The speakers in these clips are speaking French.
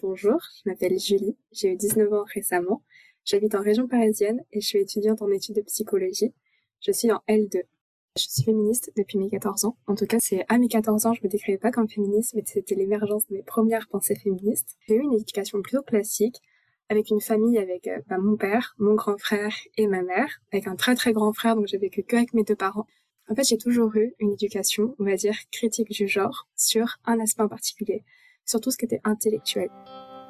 Bonjour, je m'appelle Julie, j'ai eu 19 ans récemment, j'habite en région parisienne et je suis étudiante en études de psychologie. Je suis en L2. Je suis féministe depuis mes 14 ans. En tout cas, c'est à mes 14 ans, je me décrivais pas comme féministe, mais c'était l'émergence de mes premières pensées féministes. J'ai eu une éducation plutôt classique, avec une famille avec euh, bah, mon père, mon grand frère et ma mère, avec un très très grand frère, donc j'ai vécu que avec mes deux parents. En fait, j'ai toujours eu une éducation, on va dire, critique du genre sur un aspect en particulier, sur tout ce qui était intellectuel.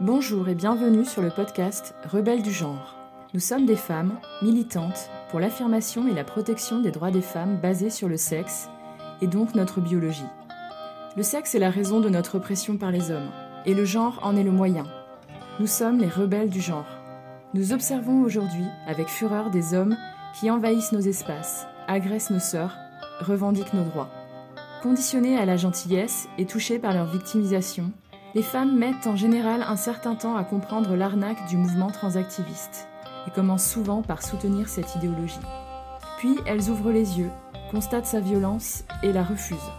Bonjour et bienvenue sur le podcast Rebelles du genre. Nous sommes des femmes militantes pour l'affirmation et la protection des droits des femmes basés sur le sexe et donc notre biologie. Le sexe est la raison de notre oppression par les hommes et le genre en est le moyen. Nous sommes les rebelles du genre. Nous observons aujourd'hui avec fureur des hommes qui envahissent nos espaces, agressent nos sœurs, revendiquent nos droits. Conditionnées à la gentillesse et touchées par leur victimisation, les femmes mettent en général un certain temps à comprendre l'arnaque du mouvement transactiviste et commencent souvent par soutenir cette idéologie. Puis elles ouvrent les yeux, constatent sa violence et la refusent.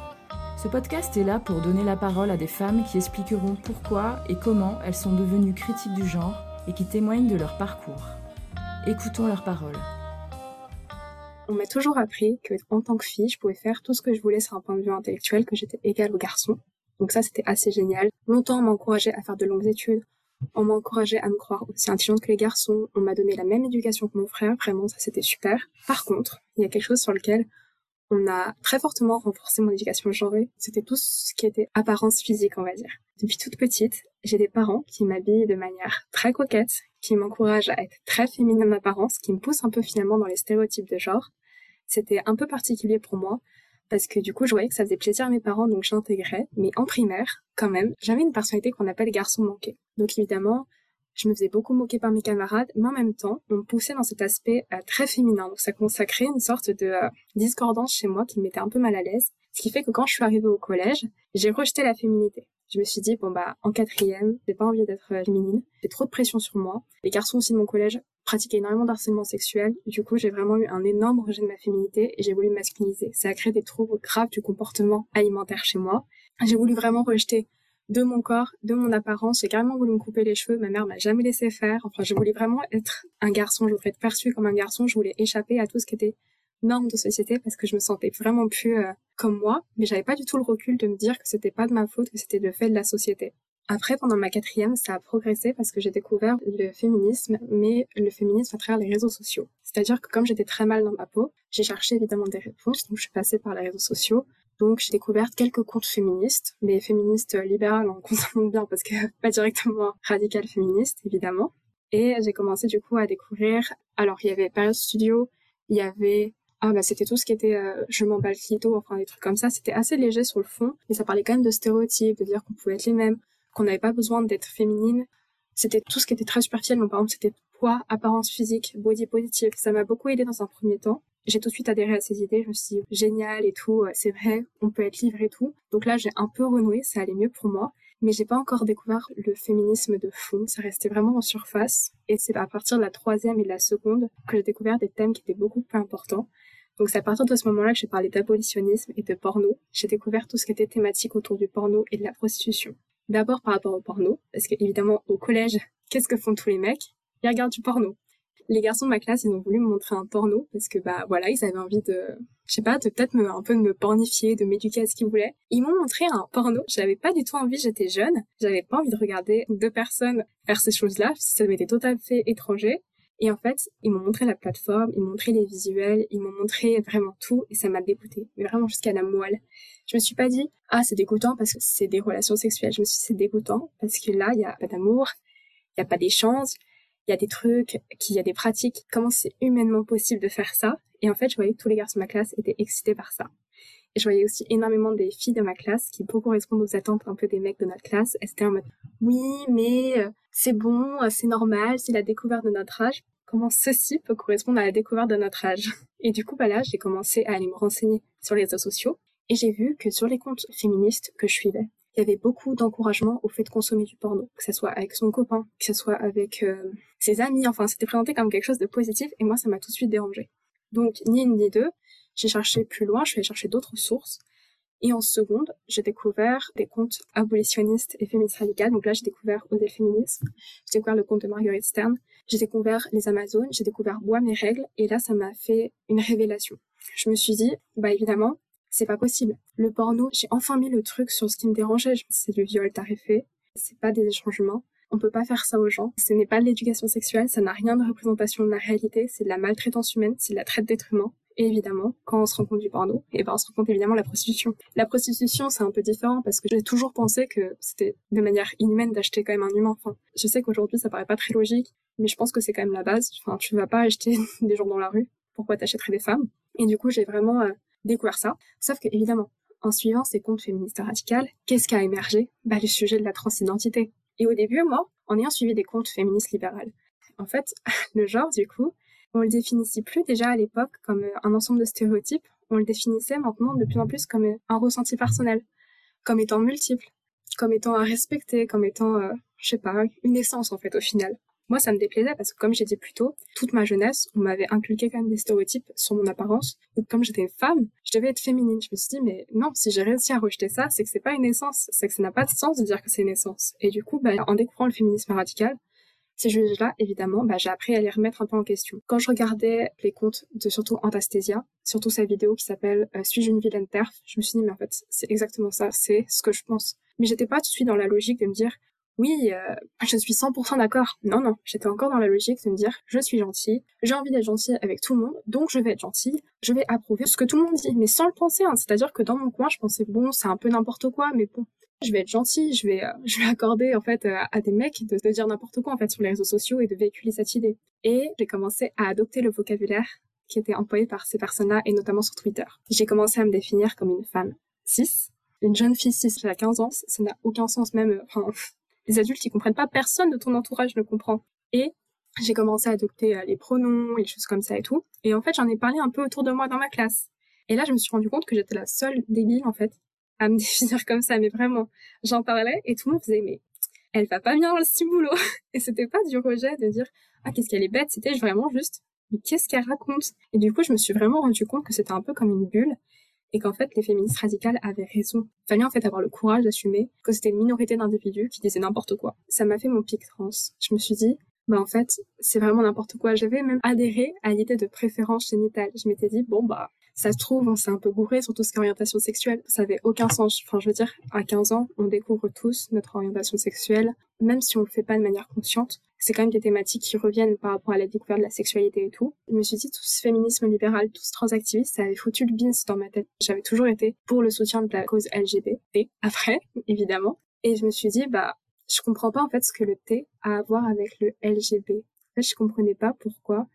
Ce podcast est là pour donner la parole à des femmes qui expliqueront pourquoi et comment elles sont devenues critiques du genre et qui témoignent de leur parcours. Écoutons leurs paroles. On m'a toujours appris que, en tant que fille, je pouvais faire tout ce que je voulais sur un point de vue intellectuel, que j'étais égale aux garçons. Donc ça, c'était assez génial. Longtemps, on m'a encouragé à faire de longues études. On m'a encouragé à me croire aussi intelligente que les garçons. On m'a donné la même éducation que mon frère. Vraiment, ça, c'était super. Par contre, il y a quelque chose sur lequel on a très fortement renforcé mon éducation genrée. C'était tout ce qui était apparence physique, on va dire. Depuis toute petite, j'ai des parents qui m'habillent de manière très coquette, qui m'encouragent à être très féminine en apparence, qui me poussent un peu finalement dans les stéréotypes de genre. C'était un peu particulier pour moi, parce que du coup, je voyais que ça faisait plaisir à mes parents, donc j'intégrais. Mais en primaire, quand même, j'avais une personnalité qu'on appelle garçon manqué. Donc évidemment, je me faisais beaucoup moquer par mes camarades, mais en même temps, on me poussait dans cet aspect euh, très féminin. Donc ça consacrait une sorte de euh, discordance chez moi qui me mettait un peu mal à l'aise. Ce qui fait que quand je suis arrivée au collège, j'ai rejeté la féminité. Je me suis dit, bon bah, en quatrième, j'ai pas envie d'être euh, féminine. J'ai trop de pression sur moi. Les garçons aussi de mon collège pratiquaient énormément d'harcèlement sexuel. Du coup, j'ai vraiment eu un énorme rejet de ma féminité et j'ai voulu me masculiniser. Ça a créé des troubles graves du comportement alimentaire chez moi. J'ai voulu vraiment rejeter de mon corps, de mon apparence. J'ai carrément voulu me couper les cheveux. Ma mère m'a jamais laissé faire. Enfin, je voulais vraiment être un garçon. Je voulais être perçue comme un garçon. Je voulais échapper à tout ce qui était norme de société parce que je me sentais vraiment plus euh, comme moi. Mais j'avais pas du tout le recul de me dire que c'était pas de ma faute, que c'était le fait de la société. Après, pendant ma quatrième, ça a progressé parce que j'ai découvert le féminisme, mais le féminisme à travers les réseaux sociaux. C'est-à-dire que comme j'étais très mal dans ma peau, j'ai cherché évidemment des réponses, donc je suis passée par les réseaux sociaux. Donc j'ai découvert quelques comptes féministes, mais féministes libérales en comptant bien parce que pas directement radical féministe évidemment. Et j'ai commencé du coup à découvrir. Alors il y avait Period Studio, il y avait ah bah c'était tout ce qui était euh, je m'emballe clito, enfin des trucs comme ça. C'était assez léger sur le fond, mais ça parlait quand même de stéréotypes, de dire qu'on pouvait être les mêmes, qu'on n'avait pas besoin d'être féminine. C'était tout ce qui était très superficiel. Donc par exemple c'était poids, apparence physique, body positive. Ça m'a beaucoup aidé dans un premier temps j'ai tout de suite adhéré à ces idées. Je me suis dit, génial et tout, euh, c'est vrai, on peut être libre et tout. Donc là, j'ai un peu renoué, ça allait mieux pour moi. Mais j'ai pas encore découvert le féminisme de fond. Ça restait vraiment en surface. Et c'est à partir de la troisième et de la seconde que j'ai découvert des thèmes qui étaient beaucoup plus importants. Donc c'est à partir de ce moment-là que j'ai parlé d'abolitionnisme et de porno. J'ai découvert tout ce qui était thématique autour du porno et de la prostitution. D'abord par rapport au porno, parce que évidemment au collège, qu'est-ce que font tous les mecs? Ils regardent du porno les garçons de ma classe, ils ont voulu me montrer un porno parce que bah voilà, ils avaient envie de, je sais pas, de peut-être un peu de me pornifier, de m'éduquer à ce qu'ils voulaient. Ils m'ont montré un porno. J'avais pas du tout envie, j'étais jeune, j'avais pas envie de regarder deux personnes faire ces choses-là, ça m'était totalement fait étranger. Et en fait, ils m'ont montré la plateforme, ils m'ont montré les visuels, ils m'ont montré vraiment tout et ça m'a dégoûté, mais vraiment jusqu'à la moelle. Je me suis pas dit ah c'est dégoûtant parce que c'est des relations sexuelles. Je me suis dit c'est dégoûtant parce que là il y a pas d'amour, il y a pas d'échange, il y a des trucs, qu'il y a des pratiques, comment c'est humainement possible de faire ça? Et en fait, je voyais que tous les garçons de ma classe étaient excités par ça. Et je voyais aussi énormément des filles de ma classe qui beaucoup correspondent aux attentes un peu des mecs de notre classe. Elles étaient en mode, oui, mais euh, c'est bon, euh, c'est normal, c'est la découverte de notre âge. Comment ceci peut correspondre à la découverte de notre âge? Et du coup, bah là, j'ai commencé à aller me renseigner sur les réseaux sociaux. Et j'ai vu que sur les comptes féministes que je suivais, il y avait beaucoup d'encouragement au fait de consommer du porno, que ce soit avec son copain, que ce soit avec euh, ses amis, enfin c'était présenté comme quelque chose de positif et moi ça m'a tout de suite dérangé. Donc ni une ni deux, j'ai cherché plus loin, je suis allée chercher d'autres sources Et en seconde, j'ai découvert des comptes abolitionnistes et féministes radicales. Donc là, j'ai découvert Odile Féminisme, j'ai découvert le compte de Marguerite Stern, j'ai découvert les Amazones, j'ai découvert Bois mes règles, et là, ça m'a fait une révélation. Je me suis dit, bah évidemment, c'est pas possible. Le porno, j'ai enfin mis le truc sur ce qui me dérangeait. C'est du viol tarifé, c'est pas des échangements. On peut pas faire ça aux gens. Ce n'est pas de l'éducation sexuelle, ça n'a rien de représentation de la réalité, c'est de la maltraitance humaine, c'est de la traite d'êtres humains. Évidemment, quand on se rend compte du porno, et ben on se rend compte évidemment de la prostitution. La prostitution, c'est un peu différent parce que j'ai toujours pensé que c'était de manière inhumaine d'acheter quand même un humain. Enfin, je sais qu'aujourd'hui ça paraît pas très logique, mais je pense que c'est quand même la base. Enfin, tu vas pas acheter des gens dans la rue. Pourquoi t'achèterais des femmes? Et du coup, j'ai vraiment euh, découvert ça. Sauf que évidemment, en suivant ces comptes féministes radicales, qu'est-ce qui a émergé? Bah le sujet de la transidentité. Et au début, moi, en ayant suivi des comptes féministes libérales, en fait, le genre, du coup, on le définissait plus déjà à l'époque comme euh, un ensemble de stéréotypes, on le définissait maintenant de plus en plus comme euh, un ressenti personnel, comme étant multiple, comme étant à respecter, comme étant, euh, je sais pas, une essence en fait au final. Moi, ça me déplaisait parce que comme j'ai dit plus tôt, toute ma jeunesse, on m'avait inculqué quand même des stéréotypes sur mon apparence. Donc comme j'étais une femme, je devais être féminine. Je me suis dit, mais non, si j'ai réussi à rejeter ça, c'est que c'est pas une essence, c'est que ça n'a pas de sens de dire que c'est une essence. Et du coup, bah, en découvrant le féminisme radical, ces juges-là, évidemment, bah, j'ai appris à les remettre un peu en question. Quand je regardais les comptes de surtout Antastésia, surtout sa vidéo qui s'appelle euh, Suis-je une vilaine perf? Je me suis dit, mais en fait, c'est exactement ça, c'est ce que je pense. Mais j'étais pas tout de suite dans la logique de me dire, oui, euh, je suis 100% d'accord. Non, non, j'étais encore dans la logique de me dire, je suis gentille, j'ai envie d'être gentille avec tout le monde, donc je vais être gentille, je vais approuver ce que tout le monde dit, mais sans le penser. Hein. C'est-à-dire que dans mon coin, je pensais, bon, c'est un peu n'importe quoi, mais bon, je vais être gentille, je vais, euh, je vais accorder en fait euh, à des mecs de, de dire n'importe quoi en fait sur les réseaux sociaux et de véhiculer cette idée. Et j'ai commencé à adopter le vocabulaire qui était employé par ces personnes-là et notamment sur Twitter. J'ai commencé à me définir comme une femme cis, une jeune fille cis a 15 ans, ça n'a aucun sens même, enfin, les adultes ils comprennent pas, personne de ton entourage ne comprend. Et j'ai commencé à adopter euh, les pronoms, les choses comme ça et tout. Et en fait, j'en ai parlé un peu autour de moi dans ma classe. Et là, je me suis rendu compte que j'étais la seule débile en fait à me définir comme ça, mais vraiment, j'en parlais et tout le monde faisait, mais elle va pas bien dans le ciboulot. Et c'était pas du rejet de dire, ah, qu'est-ce qu'elle est bête, c'était vraiment juste, mais qu'est-ce qu'elle raconte? Et du coup, je me suis vraiment rendu compte que c'était un peu comme une bulle et qu'en fait, les féministes radicales avaient raison. Il fallait en fait avoir le courage d'assumer que c'était une minorité d'individus qui disaient n'importe quoi. Ça m'a fait mon pic trans. Je me suis dit, bah en fait, c'est vraiment n'importe quoi. J'avais même adhéré à l'idée de préférence génitale. Je m'étais dit, bon bah, ça se trouve, on s'est un peu bourré sur tout ce qui orientation sexuelle. Ça avait aucun sens. Enfin, je veux dire, à 15 ans, on découvre tous notre orientation sexuelle, même si on le fait pas de manière consciente. C'est quand même des thématiques qui reviennent par rapport à la découverte de la sexualité et tout. Je me suis dit, tout ce féminisme libéral, tout ce transactiviste, ça avait foutu le bins dans ma tête. J'avais toujours été pour le soutien de la cause LGBT. Après, évidemment. Et je me suis dit, bah, je comprends pas en fait ce que le T a à voir avec le LGB. En fait, je comprenais pas pourquoi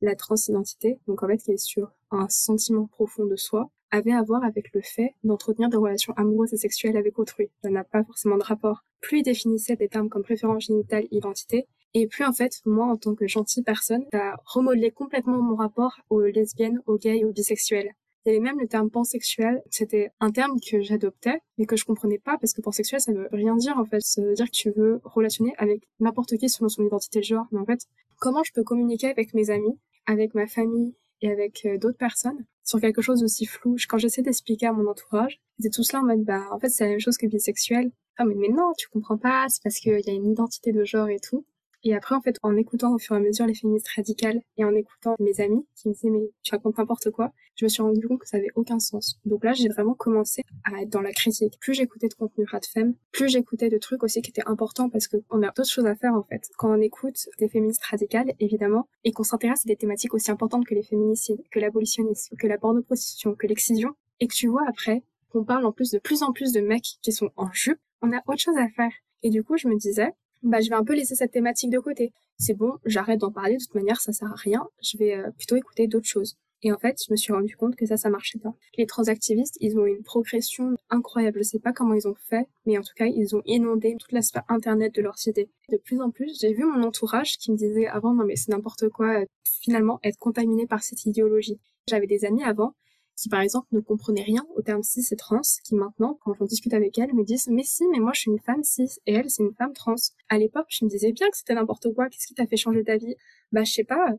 la transidentité, donc en fait qui est sur un sentiment profond de soi, avait à voir avec le fait d'entretenir des relations amoureuses et sexuelles avec autrui. Ça n'a pas forcément de rapport. Plus il définissait des termes comme préférence génitale, identité, et plus en fait, moi en tant que gentille personne, ça remodelé complètement mon rapport aux lesbiennes, aux gays, aux bisexuels. Il y avait même le terme pansexuel. C'était un terme que j'adoptais, mais que je comprenais pas parce que pansexuel, ça veut rien dire, en fait. Ça veut dire que tu veux relationner avec n'importe qui selon son identité de genre. Mais en fait, comment je peux communiquer avec mes amis, avec ma famille et avec euh, d'autres personnes sur quelque chose aussi flou. Quand j'essaie d'expliquer à mon entourage, ils tout cela en mode, bah, en fait, c'est la même chose que bisexuel. Ah, mais, mais non, tu comprends pas, c'est parce qu'il y a une identité de genre et tout. Et après, en fait, en écoutant au fur et à mesure les féministes radicales et en écoutant mes amis qui me disaient mais tu racontes n'importe quoi, je me suis rendu compte que ça avait aucun sens. Donc là, j'ai vraiment commencé à être dans la critique. Plus j'écoutais de contenu radfem, plus j'écoutais de trucs aussi qui étaient importants parce qu'on a d'autres choses à faire en fait. Quand on écoute des féministes radicales, évidemment, et qu'on s'intéresse à des thématiques aussi importantes que les féminicides, que l'abolitionnisme, que la pornoprostitution, que l'excision, et que tu vois après qu'on parle en plus de plus en plus de mecs qui sont en jupe, on a autre chose à faire. Et du coup, je me disais, bah, je vais un peu laisser cette thématique de côté. C'est bon, j'arrête d'en parler, de toute manière, ça sert à rien. Je vais euh, plutôt écouter d'autres choses. Et en fait, je me suis rendu compte que ça, ça marchait pas. Les transactivistes, ils ont une progression incroyable. Je sais pas comment ils ont fait, mais en tout cas, ils ont inondé toute la sphère internet de leurs idées. De plus en plus, j'ai vu mon entourage qui me disait avant, non mais c'est n'importe quoi, finalement, être contaminé par cette idéologie. J'avais des amis avant qui par exemple ne comprenaient rien au terme cis et trans, qui maintenant, quand j'en discute avec elles, me disent mais si, mais moi je suis une femme cis et elle c'est une femme trans. À l'époque, je me disais bien que c'était n'importe quoi. Qu'est-ce qui t'a fait changer ta vie? Bah je sais pas.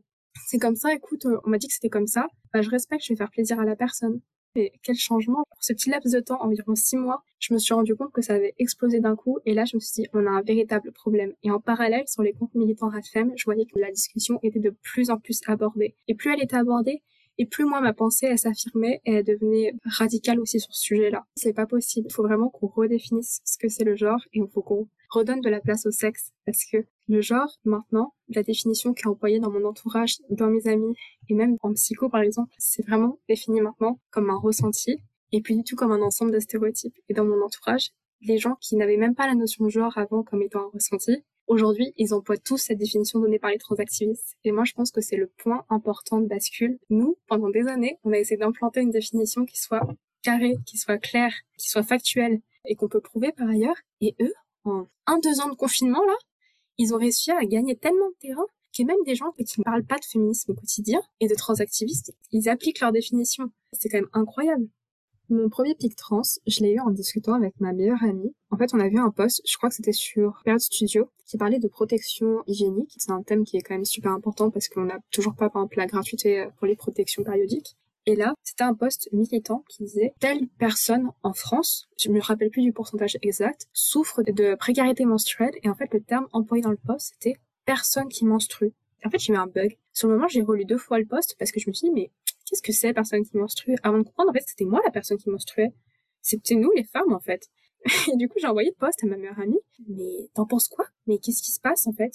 C'est comme ça. Écoute, on m'a dit que c'était comme ça. Bah je respecte. Je vais faire plaisir à la personne. Et quel changement Pour ce petit laps de temps, environ six mois, je me suis rendu compte que ça avait explosé d'un coup. Et là, je me suis dit, on a un véritable problème. Et en parallèle, sur les comptes militants RADFEM, je voyais que la discussion était de plus en plus abordée. Et plus elle était abordée, et plus moi, ma pensée, elle s'affirmait et elle devenait radicale aussi sur ce sujet-là. C'est pas possible. Il faut vraiment qu'on redéfinisse ce que c'est le genre et il faut qu'on redonne de la place au sexe. Parce que le genre, maintenant, la définition qui est employée dans mon entourage, dans mes amis et même en psycho, par exemple, c'est vraiment défini maintenant comme un ressenti et puis du tout comme un ensemble de stéréotypes. Et dans mon entourage, les gens qui n'avaient même pas la notion de genre avant comme étant un ressenti, Aujourd'hui, ils emploient tous cette définition donnée par les transactivistes. Et moi, je pense que c'est le point important de bascule. Nous, pendant des années, on a essayé d'implanter une définition qui soit carrée, qui soit claire, qui soit factuelle et qu'on peut prouver par ailleurs. Et eux, en un, deux ans de confinement, là, ils ont réussi à gagner tellement de terrain que même des gens qui ne parlent pas de féminisme au quotidien et de transactivistes, ils appliquent leur définition. C'est quand même incroyable. Mon premier pic trans, je l'ai eu en discutant avec ma meilleure amie. En fait, on a vu un post, je crois que c'était sur Period Studio, qui parlait de protection hygiénique. C'est un thème qui est quand même super important parce qu'on n'a toujours pas, par exemple, la gratuité pour les protections périodiques. Et là, c'était un post militant qui disait telle personne en France, je me rappelle plus du pourcentage exact, souffre de précarité menstruelle. Et en fait, le terme employé dans le post, c'était personne qui menstrue. En fait, j'ai eu un bug. Sur le moment, j'ai relu deux fois le post parce que je me suis dit, mais qu'est-ce que c'est personne qui menstrue? Avant de comprendre, en fait, c'était moi la personne qui menstruait. C'était nous les femmes, en fait. Et du coup, j'ai envoyé le post à ma meilleure amie. Mais t'en penses quoi? Mais qu'est-ce qui se passe, en fait?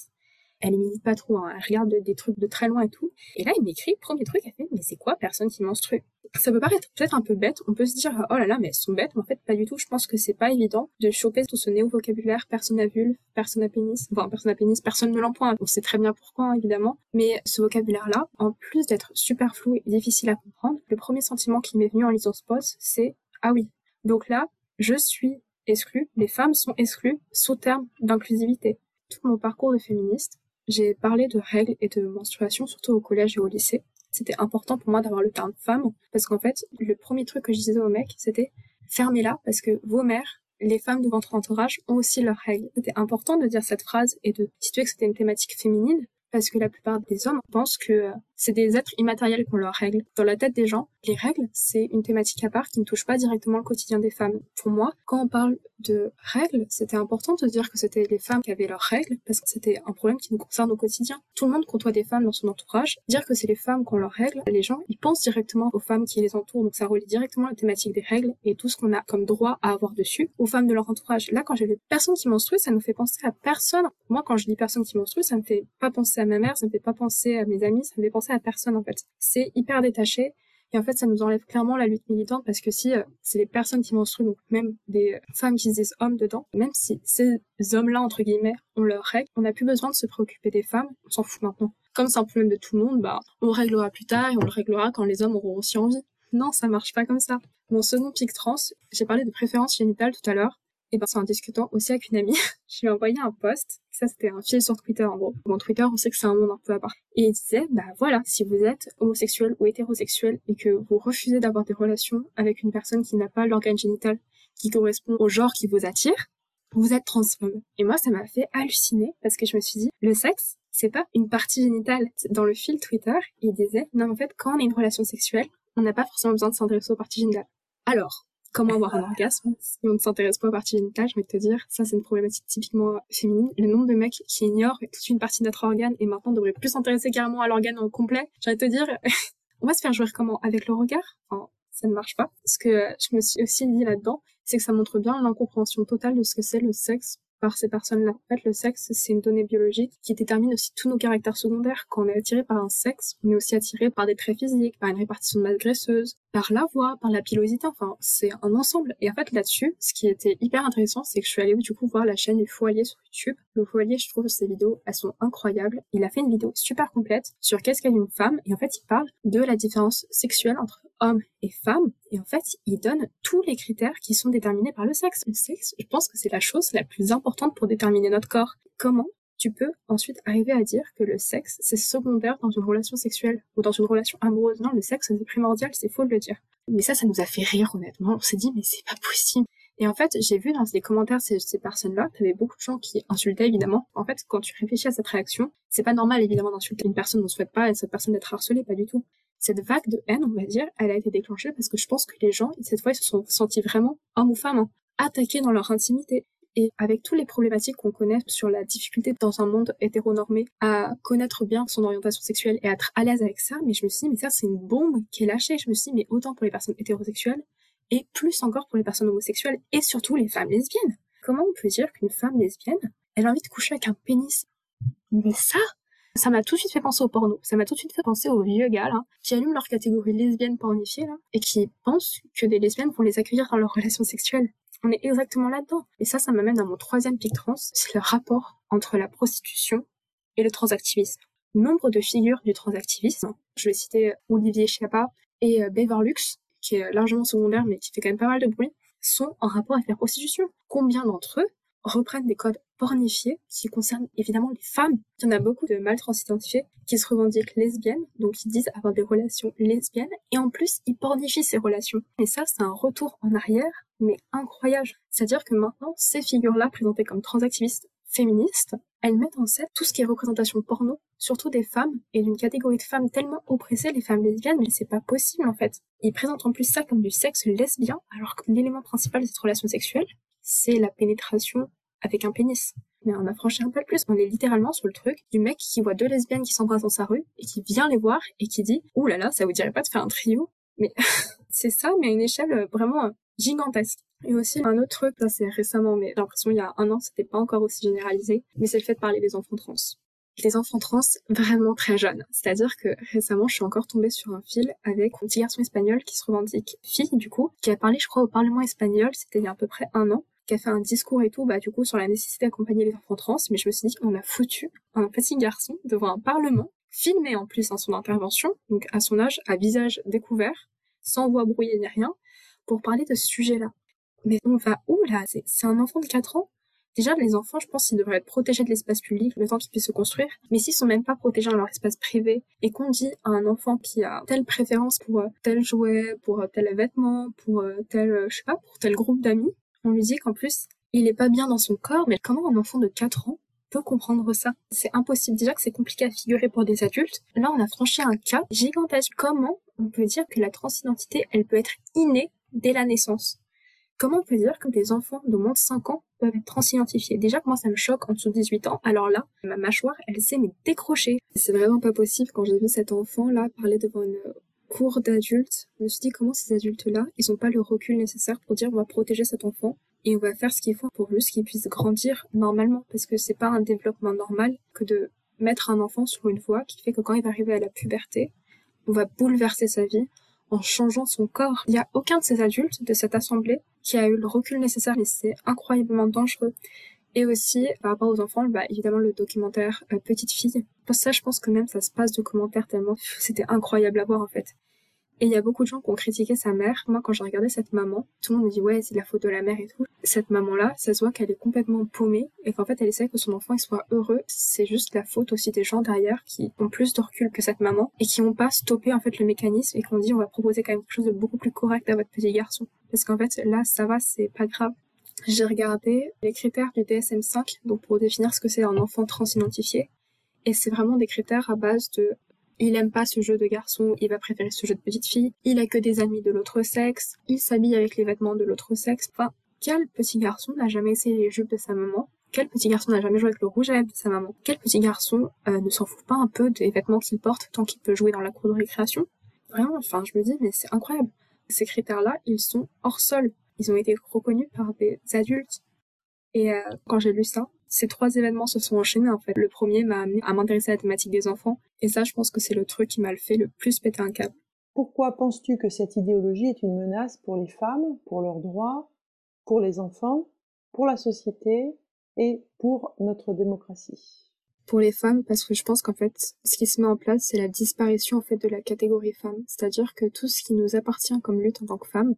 Elle milite pas trop, hein. elle regarde des trucs de très loin et tout. Et là, il m'écrit, premier truc, elle fait, mais c'est quoi personne qui menstrue Ça peut paraître peut-être un peu bête, on peut se dire, oh là là, mais elles sont bêtes, mais en fait, pas du tout. Je pense que c'est pas évident de choper tout ce néo-vocabulaire, personne à vulve, personne à pénis, enfin, personne à pénis, personne ne l'emploie, on sait très bien pourquoi, hein, évidemment. Mais ce vocabulaire-là, en plus d'être super flou et difficile à comprendre, le premier sentiment qui m'est venu en lisant ce post, c'est, ah oui. Donc là, je suis exclue, les femmes sont exclues sous terme d'inclusivité. Tout mon parcours de féministe, j'ai parlé de règles et de menstruation, surtout au collège et au lycée. C'était important pour moi d'avoir le terme femme, parce qu'en fait, le premier truc que je disais aux mecs, c'était fermez-la, parce que vos mères, les femmes de votre entourage, ont aussi leurs règles. C'était important de dire cette phrase et de situer que c'était une thématique féminine, parce que la plupart des hommes pensent que c'est des êtres immatériels qu'on leurs règles. Dans la tête des gens, les règles, c'est une thématique à part qui ne touche pas directement le quotidien des femmes. Pour moi, quand on parle de règles, c'était important de dire que c'était les femmes qui avaient leurs règles, parce que c'était un problème qui nous concerne au quotidien. Tout le monde côtoie des femmes dans son entourage. Dire que c'est les femmes qui ont leurs règles, les gens, ils pensent directement aux femmes qui les entourent, donc ça relie directement la thématique des règles et tout ce qu'on a comme droit à avoir dessus aux femmes de leur entourage. Là, quand j'ai vu personne qui menstrue, ça nous fait penser à personne. Moi, quand je dis personne qui menstrue, ça me fait pas penser à ma mère, ça me fait pas penser à mes amis, ça me fait penser à personne en fait. C'est hyper détaché. Et en fait, ça nous enlève clairement la lutte militante parce que si euh, c'est les personnes qui menstruent, donc même des femmes qui se disent hommes dedans, même si ces hommes-là, entre guillemets, ont leurs règles, on n'a plus besoin de se préoccuper des femmes, on s'en fout maintenant. Comme c'est un problème de tout le monde, bah, on le réglera plus tard et on le réglera quand les hommes auront aussi envie. Non, ça marche pas comme ça. Mon second pic trans, j'ai parlé de préférence génitale tout à l'heure. Et ben, c'est en discutant aussi avec une amie, je lui ai envoyé un post. Ça, c'était un fil sur Twitter, en gros. Bon, Twitter, on sait que c'est un monde un peu à part. Et il disait, bah voilà, si vous êtes homosexuel ou hétérosexuel et que vous refusez d'avoir des relations avec une personne qui n'a pas l'organe génital qui correspond au genre qui vous attire, vous êtes transphobe. Et moi, ça m'a fait halluciner parce que je me suis dit, le sexe, c'est pas une partie génitale. Dans le fil Twitter, il disait, non, en fait, quand on a une relation sexuelle, on n'a pas forcément besoin de s'intéresser aux parties génitales. Alors, comment avoir un orgasme. Si on ne s'intéresse pas aux parties génitales, je vais te dire, ça c'est une problématique typiquement féminine. Le nombre de mecs qui ignorent toute une partie de notre organe et maintenant devraient plus s'intéresser carrément à l'organe en complet, j'allais te dire, on va se faire jouer comment? Avec le regard? Enfin, ça ne marche pas. Ce que je me suis aussi dit là-dedans, c'est que ça montre bien l'incompréhension totale de ce que c'est le sexe par ces personnes-là. En fait, le sexe, c'est une donnée biologique qui détermine aussi tous nos caractères secondaires. Quand on est attiré par un sexe, on est aussi attiré par des traits physiques, par une répartition de masse par la voix, par la pilosité, enfin, c'est un ensemble. Et en fait, là-dessus, ce qui était hyper intéressant, c'est que je suis allée du coup voir la chaîne du Foyer sur YouTube. Le Foyer, je trouve ses vidéos, elles sont incroyables. Il a fait une vidéo super complète sur qu'est-ce qu'est une femme, et en fait, il parle de la différence sexuelle entre hommes et femmes. Et en fait, il donne tous les critères qui sont déterminés par le sexe. Le sexe, je pense que c'est la chose la plus importante pour déterminer notre corps. Comment tu peux ensuite arriver à dire que le sexe, c'est secondaire dans une relation sexuelle ou dans une relation amoureuse. Non, le sexe, c'est primordial, c'est faux de le dire. Mais ça, ça nous a fait rire, honnêtement. On s'est dit, mais c'est pas possible. Et en fait, j'ai vu dans les commentaires de ces, personnes-là, t'avais beaucoup de gens qui insultaient, évidemment. En fait, quand tu réfléchis à cette réaction, c'est pas normal, évidemment, d'insulter une personne, on ne souhaite pas à cette personne d'être harcelée, pas du tout. cette vague de haine, on va dire, elle a été déclenchée parce que je pense que les gens, cette fois, ils se sont sentis vraiment, hommes ou femmes, hein, attaqués dans leur intimité. Et avec toutes les problématiques qu'on connaît sur la difficulté dans un monde hétéronormé à connaître bien son orientation sexuelle et à être à l'aise avec ça, mais je me suis dit, mais ça, c'est une bombe qui est lâchée. Je me suis dit, mais autant pour les personnes hétérosexuelles et plus encore pour les personnes homosexuelles et surtout les femmes lesbiennes. Comment on peut dire qu'une femme lesbienne, elle a envie de coucher avec un pénis? Mais ça, ça m'a tout de suite fait penser au porno. Ça m'a tout de suite fait penser aux vieux gars, qui allument leur catégorie lesbienne pornifiée, là, et qui pensent que des lesbiennes vont les accueillir dans leurs relations sexuelles. On est exactement là-dedans. Et ça, ça m'amène à mon troisième pic trans, c'est le rapport entre la prostitution et le transactivisme. Nombre de figures du transactivisme, je vais citer Olivier Chiappa et euh, Beverlux, qui est largement secondaire mais qui fait quand même pas mal de bruit, sont en rapport avec la prostitution. Combien d'entre eux reprennent des codes pornifiés qui concernent évidemment les femmes? Il y en a beaucoup de mal transidentifiés qui se revendiquent lesbiennes, donc ils disent avoir des relations lesbiennes, et en plus ils pornifient ces relations. Et ça, c'est un retour en arrière, mais incroyable. C'est-à-dire que maintenant, ces figures-là, présentées comme transactivistes féministes, elles mettent en scène tout ce qui est représentation porno, surtout des femmes, et d'une catégorie de femmes tellement oppressées, les femmes lesbiennes, mais c'est pas possible en fait. Ils présentent en plus ça comme du sexe lesbien, alors que l'élément principal de cette relation sexuelle, c'est la pénétration avec un pénis. Mais on a franchi un peu plus. On est littéralement sur le truc du mec qui voit deux lesbiennes qui s'embrassent dans sa rue et qui vient les voir et qui dit Ouh là là, ça vous dirait pas de faire un trio? Mais c'est ça, mais à une échelle euh, vraiment euh, gigantesque. Et aussi un autre truc, ça c'est récemment, mais j'ai l'impression il y a un an, c'était pas encore aussi généralisé, mais c'est le fait de parler des enfants trans les enfants trans vraiment très jeunes. C'est-à-dire que récemment, je suis encore tombée sur un fil avec un petit garçon espagnol qui se revendique fille, du coup, qui a parlé, je crois, au Parlement espagnol, c'était il y a à peu près un an, qui a fait un discours et tout, bah, du coup, sur la nécessité d'accompagner les enfants trans, mais je me suis dit, on a foutu un petit garçon devant un Parlement, filmé en plus en son intervention, donc à son âge, à visage découvert, sans voix brouillée ni rien, pour parler de ce sujet-là. Mais on va où là? C'est un enfant de 4 ans? Déjà, les enfants, je pense qu'ils devraient être protégés de l'espace public le temps qu'ils puissent se construire. Mais s'ils sont même pas protégés dans leur espace privé et qu'on dit à un enfant qui a telle préférence pour euh, tel jouet, pour euh, tel vêtement, pour euh, tel, je sais pas, pour tel groupe d'amis, on lui dit qu'en plus, il est pas bien dans son corps, mais comment un enfant de 4 ans peut comprendre ça? C'est impossible. Déjà que c'est compliqué à figurer pour des adultes. Là, on a franchi un cas gigantesque. Comment on peut dire que la transidentité, elle peut être innée dès la naissance. Comment on peut dire que des enfants de moins de 5 ans peuvent être transidentifiés? Déjà que moi ça me choque en dessous de 18 ans, alors là, ma mâchoire, elle s'est décrochée. C'est vraiment pas possible. Quand j'ai vu cet enfant là parler devant une cour d'adultes. Je me suis dit comment ces adultes-là, ils ont pas le recul nécessaire pour dire on va protéger cet enfant et on va faire ce qu'il faut pour juste qu'il puisse grandir normalement. Parce que c'est pas un développement normal que de mettre un enfant sur une voie qui fait que quand il va arriver à la puberté, on va bouleverser sa vie en changeant son corps. Il n'y a aucun de ces adultes de cette assemblée qui a eu le recul nécessaire et c'est incroyablement dangereux. Et aussi, par rapport aux enfants, bah, évidemment, le documentaire euh, Petite fille. Pour ça, je pense que même ça se passe de commentaires tellement c'était incroyable à voir, en fait. Et il y a beaucoup de gens qui ont critiqué sa mère. Moi, quand j'ai regardé cette maman, tout le monde me dit ouais, c'est la faute de la mère et tout. Cette maman-là, ça se voit qu'elle est complètement paumée et qu'en fait, elle essaie que son enfant il soit heureux. C'est juste la faute aussi des gens derrière qui ont plus de recul que cette maman et qui n'ont pas stoppé en fait le mécanisme et qui ont dit on va proposer quelque chose de beaucoup plus correct à votre petit garçon. Parce qu'en fait, là, ça va, c'est pas grave. J'ai regardé les critères du DSM-5, donc pour définir ce que c'est un enfant transidentifié. Et c'est vraiment des critères à base de il aime pas ce jeu de garçon, il va préférer ce jeu de petite fille, il a que des amis de l'autre sexe, il s'habille avec les vêtements de l'autre sexe. Enfin, quel petit garçon n'a jamais essayé les jupes de sa maman? Quel petit garçon n'a jamais joué avec le rouge à lèvres de sa maman? Quel petit garçon euh, ne s'en fout pas un peu des vêtements qu'il porte tant qu'il peut jouer dans la cour de récréation? Vraiment, enfin, je me dis, mais c'est incroyable. Ces critères-là, ils sont hors sol. Ils ont été reconnus par des adultes. Et euh, quand j'ai lu ça, ces trois événements se sont enchaînés en fait. Le premier m'a amené à m'intéresser à la thématique des enfants et ça je pense que c'est le truc qui m'a fait le plus péter un câble. Pourquoi penses-tu que cette idéologie est une menace pour les femmes, pour leurs droits, pour les enfants, pour la société et pour notre démocratie? Pour les femmes parce que je pense qu'en fait ce qui se met en place c'est la disparition en fait de la catégorie femme c'est-à-dire que tout ce qui nous appartient comme lutte en tant que femme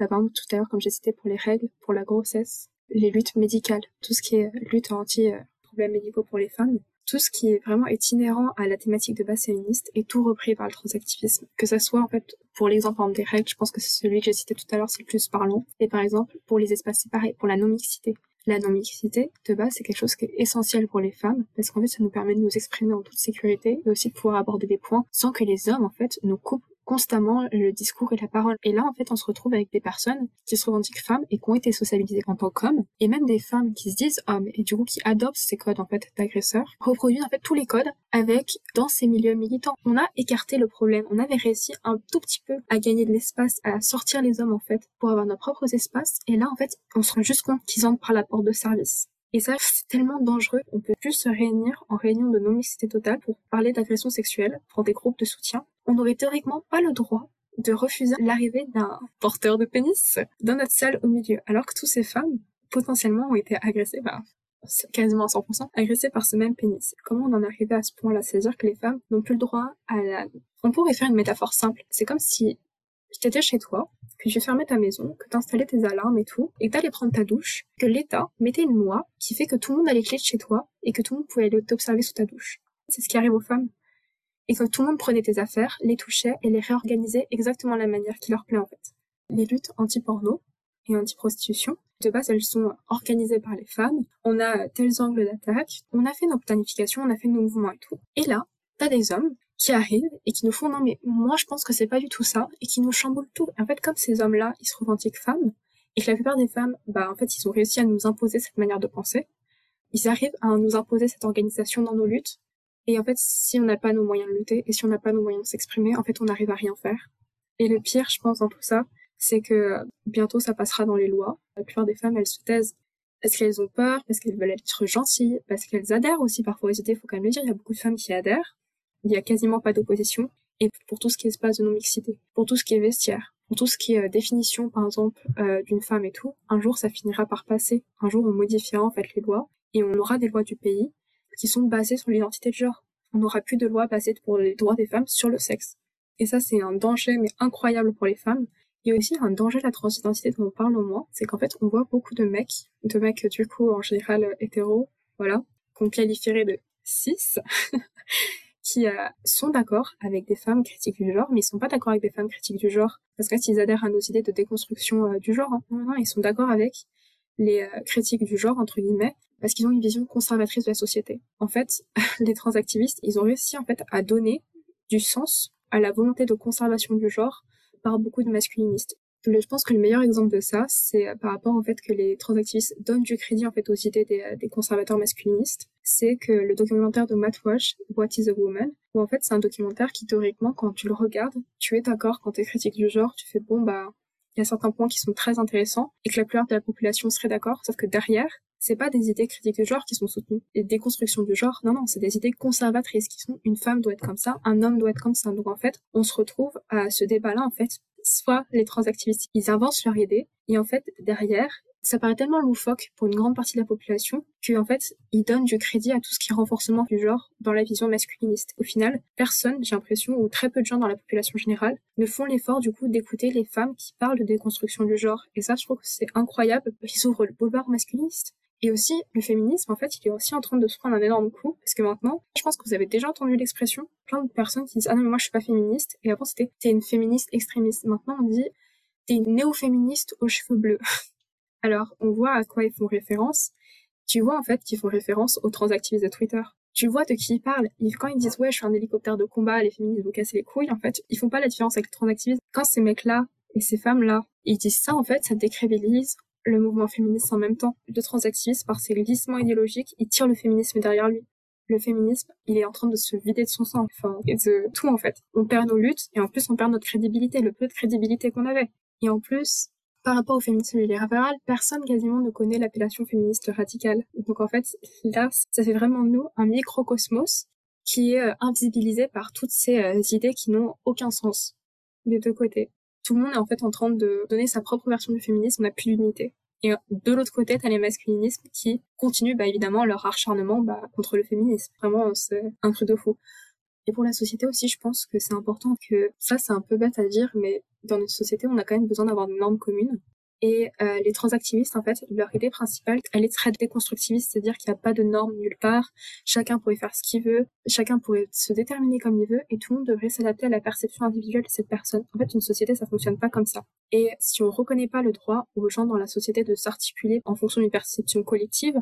bah, par exemple tout à l'heure comme j'ai cité pour les règles pour la grossesse les luttes médicales, tout ce qui est lutte anti-problèmes médicaux pour les femmes, tout ce qui est vraiment est inhérent à la thématique de base féministe est tout repris par le transactivisme. Que ça soit en fait pour l'exemple des règles, je pense que c'est celui que j'ai cité tout à l'heure, c'est le plus parlant. Et par exemple pour les espaces séparés, pour la non-mixité. la non-mixité, de base, c'est quelque chose qui est essentiel pour les femmes, parce qu'en fait, ça nous permet de nous exprimer en toute sécurité et aussi de pouvoir aborder des points sans que les hommes, en fait, nous coupent constamment le discours et la parole. Et là, en fait, on se retrouve avec des personnes qui se revendiquent femmes et qui ont été socialisées en tant qu'hommes, et même des femmes qui se disent hommes et du coup qui adoptent ces codes en fait d'agresseurs, reproduisent en fait tous les codes avec dans ces milieux militants. On a écarté le problème, on avait réussi un tout petit peu à gagner de l'espace, à sortir les hommes en fait pour avoir nos propres espaces. Et là, en fait, on se rend juste compte qu'ils entrent par la porte de service. Et ça, c'est tellement dangereux. On peut plus se réunir en réunion de non-mixité totale pour parler d'agression sexuelle, pour des groupes de soutien. On n'aurait théoriquement pas le droit de refuser l'arrivée d'un porteur de pénis dans notre salle au milieu, alors que toutes ces femmes, potentiellement, ont été agressées par quasiment à 100%, agressées par ce même pénis. Comment on en est arrivé à ce point-là? C'est-à-dire que les femmes n'ont plus le droit à la... On pourrait faire une métaphore simple. C'est comme si t'étais chez toi, que tu fermais ta maison, que t'installais tes alarmes et tout, et que t'allais prendre ta douche, que l'État mettait une loi qui fait que tout le monde a les clés de chez toi et que tout le monde pouvait aller t'observer sous ta douche. C'est ce qui arrive aux femmes. Et que tout le monde prenait tes affaires, les touchait et les réorganisait exactement la manière qui leur plaît en fait. Les luttes anti-porno et anti-prostitution, de base, elles sont organisées par les femmes. On a tels angles d'attaque. On a fait nos planifications, on a fait nos mouvements et tout. Et là, t'as des hommes qui arrivent et qui nous font non mais moi je pense que c'est pas du tout ça et qui nous chamboulent tout. En fait comme ces hommes-là ils se revendiquent femmes et que la plupart des femmes bah en fait ils ont réussi à nous imposer cette manière de penser, ils arrivent à nous imposer cette organisation dans nos luttes et en fait si on n'a pas nos moyens de lutter et si on n'a pas nos moyens de s'exprimer en fait on n'arrive à rien faire. Et le pire je pense dans tout ça c'est que bientôt ça passera dans les lois. La plupart des femmes elles se taisent parce qu'elles ont peur, parce qu'elles veulent être gentilles, parce qu'elles adhèrent aussi parfois aux idées, faut quand même le dire, il y a beaucoup de femmes qui adhèrent il y a quasiment pas d'opposition. Et pour tout ce qui est espace de non-mixité, pour tout ce qui est vestiaire, pour tout ce qui est euh, définition, par exemple, euh, d'une femme et tout, un jour ça finira par passer. Un jour on modifiera en fait les lois et on aura des lois du pays qui sont basées sur l'identité de genre. On n'aura plus de lois basées pour les droits des femmes sur le sexe. Et ça c'est un danger mais incroyable pour les femmes. Il y a aussi un danger de la transidentité dont on parle au moins, c'est qu'en fait on voit beaucoup de mecs, de mecs du coup en général euh, hétéros, voilà, qu'on qualifierait de cis, qui euh, sont d'accord avec des femmes critiques du genre, mais ils sont pas d'accord avec des femmes critiques du genre parce qu'ils adhèrent à nos idées de déconstruction euh, du genre. Hein. Non, non, ils sont d'accord avec les euh, critiques du genre entre guillemets parce qu'ils ont une vision conservatrice de la société. En fait, les transactivistes, ils ont réussi en fait à donner du sens à la volonté de conservation du genre par beaucoup de masculinistes je pense que le meilleur exemple de ça, c'est euh, par rapport au fait que les transactivistes donnent du crédit en fait aux idées des, euh, des conservateurs masculinistes. C'est que le documentaire de Matt Walsh, What is a Woman, où en fait c'est un documentaire qui théoriquement, quand tu le regardes, tu es d'accord quand tu es critique du genre, tu fais bon bah il y a certains points qui sont très intéressants et que la plupart de la population serait d'accord, sauf que derrière, c'est pas des idées critiques du genre qui sont soutenues des constructions du genre. Non, non, c'est des idées conservatrices qui sont une femme doit être comme ça, un homme doit être comme ça. Donc en fait, on se retrouve à ce débat-là en fait soit les transactivistes, ils avancent leur idée, et en fait, derrière, ça paraît tellement loufoque pour une grande partie de la population qu'en fait, ils donnent du crédit à tout ce qui est renforcement du genre dans la vision masculiniste. Au final, personne, j'ai l'impression, ou très peu de gens dans la population générale, ne font l'effort du coup d'écouter les femmes qui parlent de déconstruction du genre. Et ça, je trouve que c'est incroyable. Ils ouvrent le boulevard masculiniste. Et aussi, le féminisme, en fait, il est aussi en train de se prendre un énorme coup, parce que maintenant, je pense que vous avez déjà entendu l'expression, plein de personnes qui disent, ah non, mais moi, je suis pas féministe, et avant, c'était, t'es une féministe extrémiste. Maintenant, on dit, t'es une néo-féministe aux cheveux bleus. Alors, on voit à quoi ils font référence. Tu vois, en fait, qu'ils font référence aux transactivistes de Twitter. Tu vois de qui ils parlent. Quand ils disent, ouais, je suis un hélicoptère de combat, les féministes vous cassez les couilles, en fait, ils font pas la différence avec les transactivistes. Quand ces mecs-là et ces femmes-là, ils disent ça, en fait, ça décrédibilise le mouvement féministe en même temps. Le transactivisme, par ses glissements idéologiques, il tire le féminisme derrière lui. Le féminisme, il est en train de se vider de son sang, enfin, et de tout en fait. On perd nos luttes, et en plus on perd notre crédibilité, le peu de crédibilité qu'on avait. Et en plus, par rapport au féminisme libéral, personne quasiment ne connaît l'appellation féministe radicale. Donc en fait, là, ça fait vraiment de nous un microcosmos qui est euh, invisibilisé par toutes ces euh, idées qui n'ont aucun sens des deux côtés tout le monde est en fait en train de donner sa propre version du féminisme, on n'a plus d'unité. Et de l'autre côté, t'as les masculinismes qui continuent bah, évidemment leur acharnement bah, contre le féminisme. Vraiment, c'est un truc de fou. Et pour la société aussi, je pense que c'est important que ça, c'est un peu bête à dire, mais dans notre société, on a quand même besoin d'avoir des normes communes. Et euh, les transactivistes, en fait, leur idée principale, elle est très déconstructiviste, c'est-à-dire qu'il n'y a pas de normes nulle part, chacun pourrait faire ce qu'il veut, chacun pourrait se déterminer comme il veut, et tout le monde devrait s'adapter à la perception individuelle de cette personne. En fait, une société, ça fonctionne pas comme ça. Et si on reconnaît pas le droit aux gens dans la société de s'articuler en fonction d'une perception collective,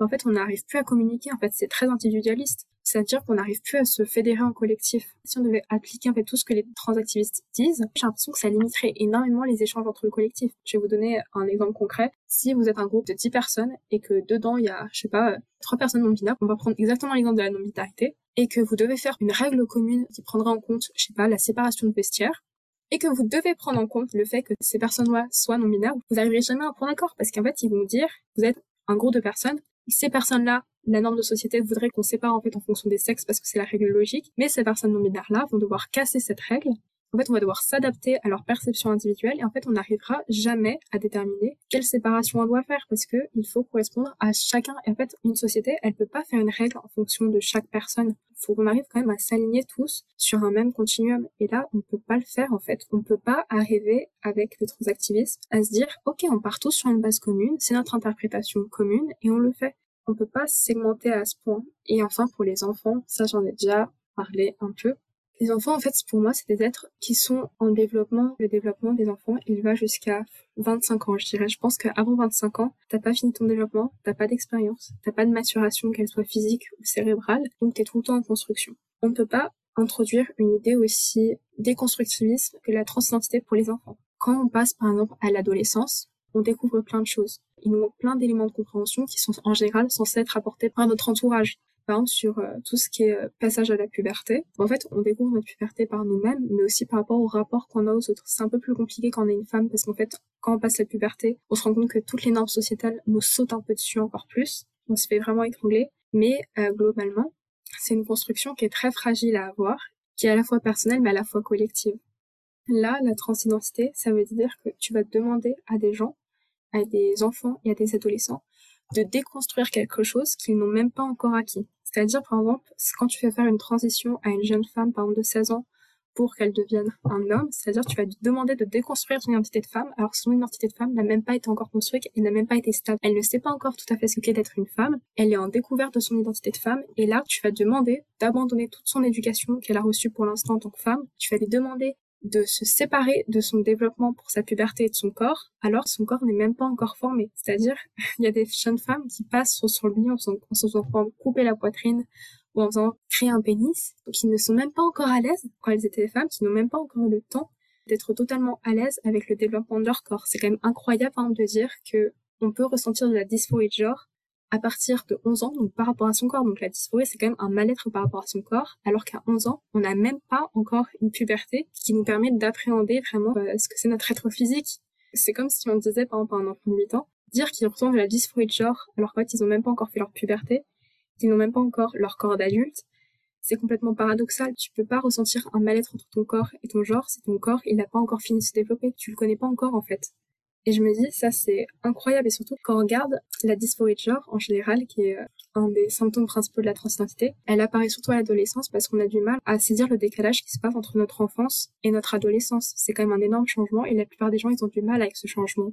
en fait, on n'arrive plus à communiquer. En fait, c'est très individualiste. C'est-à-dire qu'on n'arrive plus à se fédérer en collectif. Si on devait appliquer en fait tout ce que les transactivistes disent, j'ai l'impression que ça limiterait énormément les échanges entre le collectif. Je vais vous donner un exemple concret. Si vous êtes un groupe de 10 personnes et que dedans il y a, je sais pas, trois personnes non binaires, on va prendre exactement l'exemple de la non-binarité, et que vous devez faire une règle commune qui prendra en compte, je sais pas, la séparation de vestiaires, et que vous devez prendre en compte le fait que ces personnes-là soient non binaires, vous n'arriverez jamais à un point d'accord parce qu'en fait, ils vont dire, vous êtes un groupe de personnes, ces personnes-là, la norme de société voudrait qu'on sépare en fait en fonction des sexes parce que c'est la règle logique, mais ces personnes non binaires-là vont devoir casser cette règle. En fait, on va devoir s'adapter à leur perception individuelle et en fait, on n'arrivera jamais à déterminer quelle séparation on doit faire parce que il faut correspondre à chacun. Et en fait, une société, elle peut pas faire une règle en fonction de chaque personne. Il faut qu'on arrive quand même à s'aligner tous sur un même continuum. Et là, on peut pas le faire en fait. On peut pas arriver avec le transactivisme à se dire, ok, on part tous sur une base commune, c'est notre interprétation commune et on le fait on peut pas segmenter à ce point. Et enfin, pour les enfants, ça j'en ai déjà parlé un peu. Les enfants, en fait, pour moi, c'est des êtres qui sont en développement. Le développement des enfants, il va jusqu'à 25 ans, je dirais. Je pense qu'avant 25 ans, t'as pas fini ton développement, t'as pas d'expérience, t'as pas de maturation, qu'elle soit physique ou cérébrale, donc t'es tout le temps en construction. On ne peut pas introduire une idée aussi déconstructiviste que la transidentité pour les enfants. Quand on passe, par exemple, à l'adolescence, on découvre plein de choses. Il nous manque plein d'éléments de compréhension qui sont en général censés être apportés par notre entourage. Par exemple, sur euh, tout ce qui est euh, passage à la puberté. En fait, on découvre notre puberté par nous-mêmes, mais aussi par rapport au rapport qu'on a aux autres. C'est un peu plus compliqué quand on est une femme, parce qu'en fait, quand on passe la puberté, on se rend compte que toutes les normes sociétales nous sautent un peu dessus encore plus. On se fait vraiment étrangler. Mais euh, globalement, c'est une construction qui est très fragile à avoir, qui est à la fois personnelle, mais à la fois collective. Là, la transidentité, ça veut dire que tu vas demander à des gens, à des enfants et à des adolescents de déconstruire quelque chose qu'ils n'ont même pas encore acquis. C'est-à-dire, par exemple, quand tu fais faire une transition à une jeune femme, par exemple, de 16 ans, pour qu'elle devienne un homme, c'est-à-dire tu vas lui demander de déconstruire son identité de femme, alors que son identité de femme n'a même pas été encore construite et n'a même pas été stable. Elle ne sait pas encore tout à fait ce qu'est d'être une femme, elle est en découverte de son identité de femme, et là, tu vas demander d'abandonner toute son éducation qu'elle a reçue pour l'instant en tant que femme, tu vas lui demander de se séparer de son développement pour sa puberté et de son corps, alors son corps n'est même pas encore formé. C'est-à-dire, il y a des jeunes femmes qui passent sur le lit en se faisant couper la poitrine ou en faisant créer un pénis, qui ne sont même pas encore à l'aise quand elles étaient des femmes, qui n'ont même pas encore le temps d'être totalement à l'aise avec le développement de leur corps. C'est quand même incroyable hein, de dire que on peut ressentir de la dysphorie de genre à partir de 11 ans, donc par rapport à son corps. Donc la dysphorie, c'est quand même un mal-être par rapport à son corps, alors qu'à 11 ans, on n'a même pas encore une puberté qui nous permet d'appréhender vraiment euh, ce que c'est notre être physique. C'est comme si on disait, par exemple, à un enfant de 8 ans, dire qu'ils ressentent de la dysphorie de genre, alors qu'en fait, ils n'ont même pas encore fait leur puberté, qu'ils n'ont même pas encore leur corps d'adulte, c'est complètement paradoxal. Tu peux pas ressentir un mal-être entre ton corps et ton genre si ton corps, il n'a pas encore fini de se développer. Tu le connais pas encore, en fait. Et je me dis, ça c'est incroyable, et surtout quand on regarde la dysphorie de genre en général, qui est euh, un des symptômes principaux de la transidentité, elle apparaît surtout à l'adolescence parce qu'on a du mal à saisir le décalage qui se passe entre notre enfance et notre adolescence. C'est quand même un énorme changement et la plupart des gens ils ont du mal avec ce changement.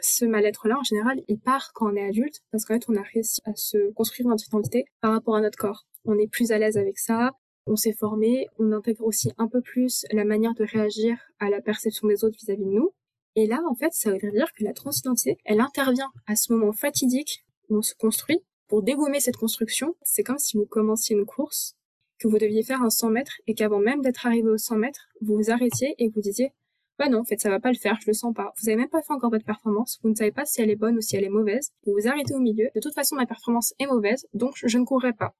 Ce mal-être-là, en général, il part quand on est adulte parce qu'en fait on a réussi à se construire notre identité par rapport à notre corps. On est plus à l'aise avec ça, on s'est formé, on intègre aussi un peu plus la manière de réagir à la perception des autres vis-à-vis -vis de nous. Et là, en fait, ça veut dire que la transidentité, elle intervient à ce moment fatidique où on se construit pour dégommer cette construction. C'est comme si vous commenciez une course, que vous deviez faire un 100 mètres et qu'avant même d'être arrivé aux 100 mètres, vous vous arrêtiez et vous disiez bah non, en fait, ça va pas le faire, je le sens pas. Vous avez même pas fait encore votre performance, vous ne savez pas si elle est bonne ou si elle est mauvaise. Vous vous arrêtez au milieu. De toute façon, ma performance est mauvaise, donc je ne courrai pas.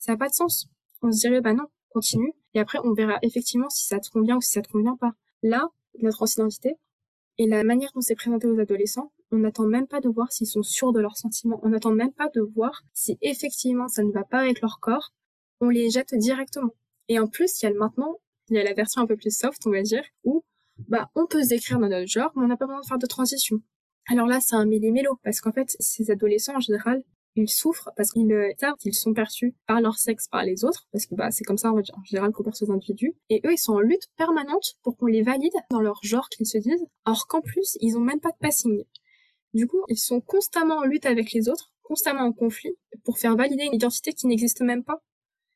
Ça n'a pas de sens. On se dirait, bah non, continue. Et après, on verra effectivement si ça te convient ou si ça te convient pas. Là, la transidentité, et la manière dont c'est présenté aux adolescents, on n'attend même pas de voir s'ils sont sûrs de leurs sentiments. On n'attend même pas de voir si effectivement ça ne va pas avec leur corps. On les jette directement. Et en plus, il y a le maintenant, il y a la version un peu plus soft, on va dire, où bah on peut se décrire dans notre genre, mais on n'a pas besoin de faire de transition. Alors là, c'est un méli-mélo, parce qu'en fait, ces adolescents, en général, ils souffrent parce qu'ils savent qu'ils sont perçus par leur sexe par les autres, parce que bah, c'est comme ça en, général qu'on perçoit les individus, et eux ils sont en lutte permanente pour qu'on les valide dans leur genre qu'ils se disent, alors qu'en plus ils ont même pas de passing. Du coup, ils sont constamment en lutte avec les autres, constamment en conflit, pour faire valider une identité qui n'existe même pas.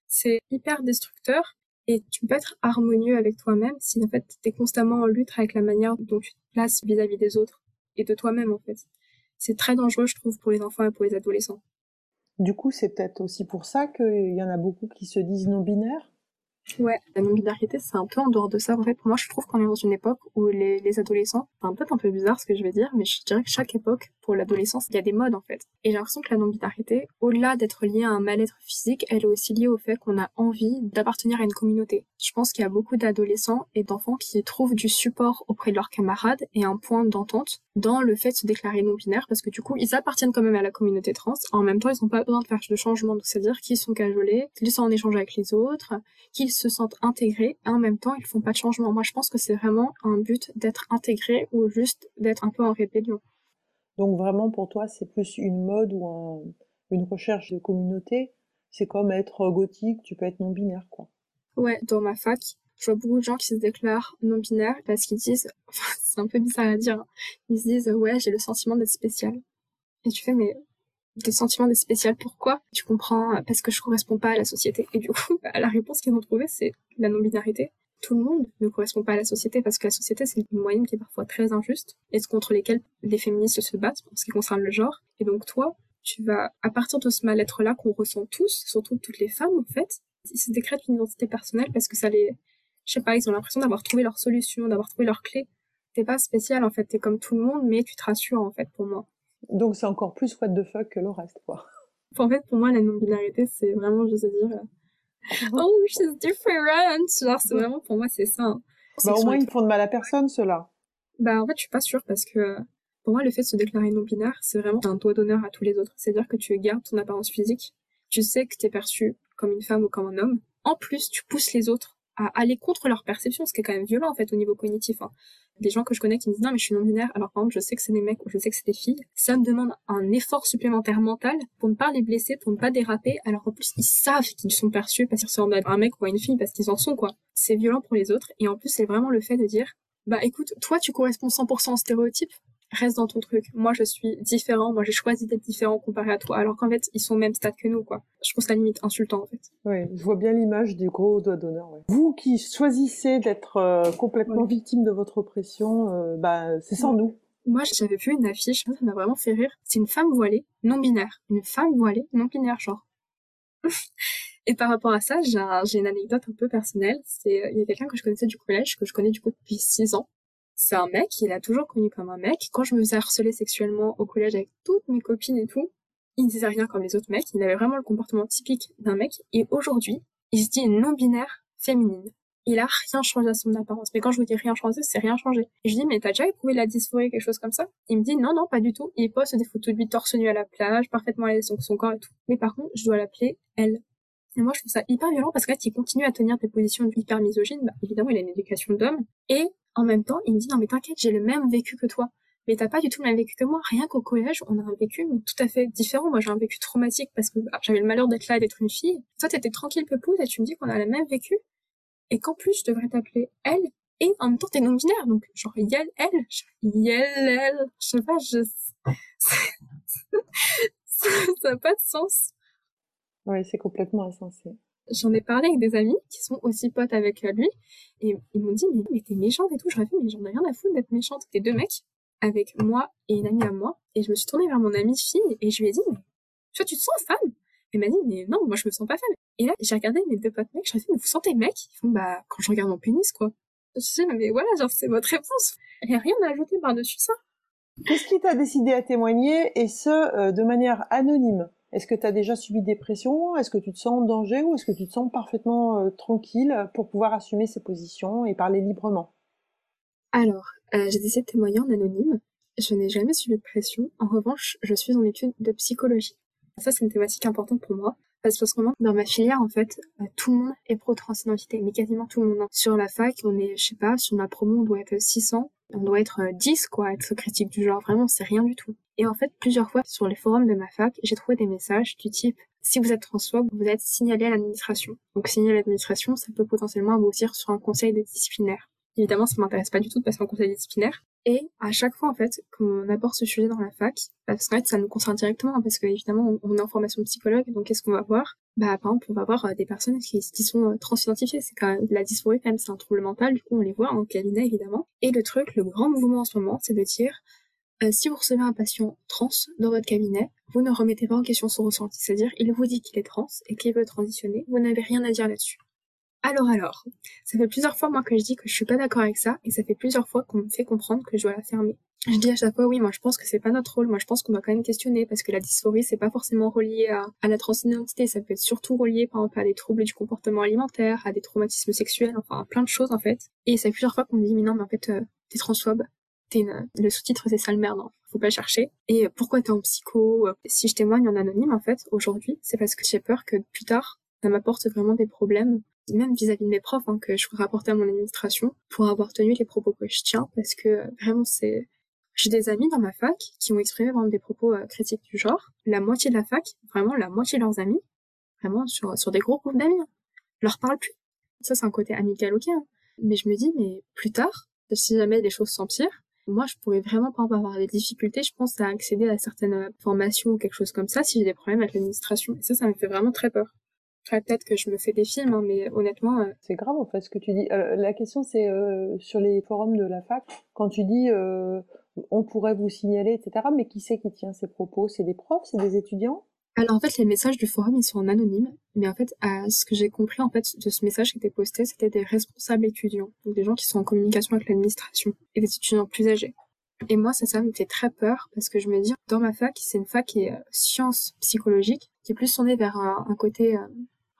C'est hyper destructeur, et tu peux pas être harmonieux avec toi-même si en fait t'es constamment en lutte avec la manière dont tu te places vis-à-vis des autres et de toi-même en fait. C'est très dangereux, je trouve, pour les enfants et pour les adolescents. Du coup, c'est peut-être aussi pour ça qu'il y en a beaucoup qui se disent non-binaires? Ouais, la non-binarité, c'est un peu en dehors de ça. En fait, moi, je trouve qu'on est dans une époque où les, les adolescents, c'est peut-être un peu bizarre ce que je vais dire, mais je dirais que chaque époque, pour l'adolescence, il y a des modes, en fait. Et j'ai l'impression que la non-binarité, au-delà d'être liée à un mal-être physique, elle est aussi liée au fait qu'on a envie d'appartenir à une communauté. Je pense qu'il y a beaucoup d'adolescents et d'enfants qui trouvent du support auprès de leurs camarades et un point d'entente dans le fait de se déclarer non-binaire, parce que du coup, ils appartiennent quand même à la communauté trans. En même temps, ils n'ont pas besoin de faire de changement, c'est-à-dire qu'ils sont cajolés, qu'ils sont en échange avec les autres, qu'ils se sentent intégrés et en même temps ils font pas de changement. Moi je pense que c'est vraiment un but d'être intégré ou juste d'être un peu en rébellion. Donc vraiment pour toi c'est plus une mode ou une recherche de communauté? C'est comme être gothique, tu peux être non binaire quoi. Ouais, dans ma fac, je vois beaucoup de gens qui se déclarent non binaires parce qu'ils disent, c'est un peu bizarre à dire, hein. ils se disent ouais j'ai le sentiment d'être spécial. Et tu fais mais des sentiments des spécial. Pourquoi? Tu comprends euh, parce que je correspond pas à la société. Et du coup, bah, la réponse qu'ils ont trouvée, c'est la non-binarité. Tout le monde ne correspond pas à la société parce que la société, c'est une moyenne qui est parfois très injuste et contre lesquelles les féministes se battent en ce qui concerne le genre. Et donc toi, tu vas, à partir de ce mal-être-là qu'on ressent tous, surtout toutes les femmes en fait, ils se décrètent une identité personnelle parce que ça les, je sais pas, ils ont l'impression d'avoir trouvé leur solution, d'avoir trouvé leur clé. T'es pas spécial en fait, t'es comme tout le monde, mais tu te rassures en fait pour moi. Donc c'est encore plus what the fuck que le reste, quoi. En fait, pour moi, la non-binarité, c'est vraiment, je sais dire, euh, oh, she's different. Genre, c'est vraiment, pour moi, c'est ça. Hein. Bah, au moins, ils font de mal à personne, cela. Bah, en fait, je suis pas sûre parce que, pour moi, le fait de se déclarer non-binaire, c'est vraiment un doigt d'honneur à tous les autres. C'est-à-dire que tu gardes ton apparence physique, tu sais que t'es perçu comme une femme ou comme un homme. En plus, tu pousses les autres à aller contre leur perception, ce qui est quand même violent, en fait, au niveau cognitif. Hein. Des gens que je connais qui me disent non mais je suis non binaire alors par exemple je sais que c'est des mecs ou je sais que c'est des filles. Ça me demande un effort supplémentaire mental pour ne pas les blesser pour ne pas déraper. Alors qu'en plus ils savent qu'ils sont perçus parce qu'ils ressemblent à un mec ou à une fille parce qu'ils en sont quoi. C'est violent pour les autres. Et en plus c'est vraiment le fait de dire bah écoute toi tu corresponds 100% au stéréotype reste dans ton truc. Moi, je suis différent. Moi, j'ai choisi d'être différent comparé à toi. Alors qu'en fait, ils sont au même stade que nous, quoi. Je trouve ça limite insultant, en fait. Oui, je vois bien l'image du gros doigt d'honneur. Vous qui choisissez d'être euh, complètement victime de votre oppression, euh, bah, c'est sans nous. Moi, j'avais vu une affiche, ça m'a vraiment fait rire. C'est une femme voilée, non binaire. Une femme voilée, non binaire, genre. Et par rapport à ça, j'ai une anecdote un peu personnelle. C'est, euh, il y a quelqu'un que je connaissais du collège, que je connais du coup depuis six ans c'est un mec, il a toujours connu comme un mec. Quand je me faisais harceler sexuellement au collège avec toutes mes copines et tout, il disait rien comme les autres mecs, il avait vraiment le comportement typique d'un mec, et aujourd'hui, il se dit non-binaire féminine. Il a rien changé à son apparence. Mais quand je vous dis rien changé, c'est rien changé. Et je dis, mais t'as déjà éprouvé la dysphorie, quelque chose comme ça? Il me dit, non, non, pas du tout. Il poste des photos de lui torse nu à la plage, parfaitement à l'aise son, corps et tout. Mais par contre, je dois l'appeler elle. Et moi, je trouve ça hyper violent parce que continue à tenir des positions hyper misogynes. Bah, évidemment, il a une éducation d'homme. Et en même temps, il me dit non mais t'inquiète, j'ai le même vécu que toi. Mais t'as pas du tout le même vécu que moi. Rien qu'au collège, on a un vécu tout à fait différent. Moi, j'ai un vécu traumatique parce que bah, j'avais le malheur d'être là et d'être une fille. Toi, t'étais tranquille, Pepou, et tu me dis qu'on a le même vécu. Et qu'en plus, je devrais t'appeler elle. Et en même temps, t'es non-binaire. Donc, genre, Yel, elle. Yel, elle. Je sais pas, je... ça n'a pas de sens. Oui, c'est complètement insensé j'en ai parlé avec des amis qui sont aussi potes avec lui et ils m'ont dit mais, mais t'es méchante et tout. J'aurais fait mais j'en ai rien à foutre d'être méchante. T'es deux mecs avec moi et une amie à moi et je me suis tournée vers mon amie fille et je lui ai dit mais tu te sens femme? Elle m'a dit mais non moi je me sens pas femme. Et là j'ai regardé mes deux potes mecs. Je leur ai dit mais vous sentez mec bah quand je regarde mon pénis quoi. Je dis mais voilà genre c'est votre réponse. Il n'y a rien à ajouter par dessus ça. Qu'est-ce qui t'a décidé à témoigner et ce euh, de manière anonyme? Est-ce que tu as déjà subi des pressions? Est-ce que tu te sens en danger ou est-ce que tu te sens parfaitement euh, tranquille pour pouvoir assumer ces positions et parler librement? Alors, euh, j'ai décidé de témoigner en anonyme. Je n'ai jamais subi de pression. En revanche, je suis en étude de psychologie. Ça, c'est une thématique importante pour moi. Parce que moment, dans ma filière, en fait, euh, tout le monde est pro-transidentité, mais quasiment tout le monde. Hein. Sur la fac, on est, je sais pas, sur ma promo, on doit être 600, on doit être 10, quoi, être critique du genre. Vraiment, c'est rien du tout. Et en fait, plusieurs fois sur les forums de ma fac, j'ai trouvé des messages du type si vous êtes transphobe, vous êtes signalé à l'administration. Donc signaler à l'administration, ça peut potentiellement aboutir sur un conseil disciplinaire. Évidemment, ça m'intéresse pas du tout de passer en conseil disciplinaire. Et à chaque fois, en fait, qu'on aborde ce sujet dans la fac, parce qu'en fait, ça nous concerne directement, hein, parce que évidemment, on est en formation de psychologue, donc qu'est-ce qu'on va voir? Bah, par exemple, on va voir euh, des personnes qui, qui sont euh, transidentifiées. C'est quand même la dysphorie, quand même, c'est un trouble mental. Du coup, on les voit en cabinet, évidemment. Et le truc, le grand mouvement en ce moment, c'est de dire euh, si vous recevez un patient trans dans votre cabinet, vous ne remettez pas en question son ressenti. C'est-à-dire, il vous dit qu'il est trans et qu'il veut transitionner. Vous n'avez rien à dire là-dessus. Alors alors, ça fait plusieurs fois moi que je dis que je suis pas d'accord avec ça et ça fait plusieurs fois qu'on me fait comprendre que je dois la fermer. Je dis à chaque fois oui, moi je pense que c'est pas notre rôle, moi je pense qu'on doit quand même questionner parce que la dysphorie c'est pas forcément relié à, à la transidentité, ça peut être surtout relié par exemple à des troubles du comportement alimentaire, à des traumatismes sexuels, enfin à plein de choses en fait. Et fait plusieurs fois qu'on me dit mais non mais en fait euh, t'es transphobe, t'es le sous-titre c'est sale merde, hein. faut pas chercher. Et pourquoi t'es en psycho Si je témoigne en anonyme en fait aujourd'hui, c'est parce que j'ai peur que plus tard ça m'apporte vraiment des problèmes même vis-à-vis de mes profs, hein, que je rapporter à mon administration pour avoir tenu les propos que je tiens, parce que euh, vraiment c'est... J'ai des amis dans ma fac qui ont exprimé vraiment des propos euh, critiques du genre. La moitié de la fac, vraiment la moitié de leurs amis, vraiment sur, sur des gros groupes d'amis, hein, leur parlent plus. Ça c'est un côté amical ok, hein. mais je me dis mais plus tard, si jamais les choses s'empirent, moi je pourrais vraiment pas avoir des difficultés, je pense, à accéder à certaines euh, formations ou quelque chose comme ça si j'ai des problèmes avec l'administration. Et ça, ça me fait vraiment très peur peut-être que je me fais des films, hein, mais honnêtement. Euh, c'est grave en fait ce que tu dis. La question c'est sur les forums de la fac, quand tu dis on pourrait vous signaler, etc. Mais qui c'est qui tient ces propos? C'est des profs? C'est des étudiants? Alors en fait, les messages du forum, ils sont en anonyme, mais en fait, à ce que j'ai compris en fait de ce message qui était posté, c'était des responsables étudiants, donc des gens qui sont en communication avec l'administration, et des étudiants plus âgés. Et moi, ça, ça me fait très peur, parce que je me dis, dans ma fac, c'est une fac qui est sciences psychologiques, qui est plus tournée vers un, côté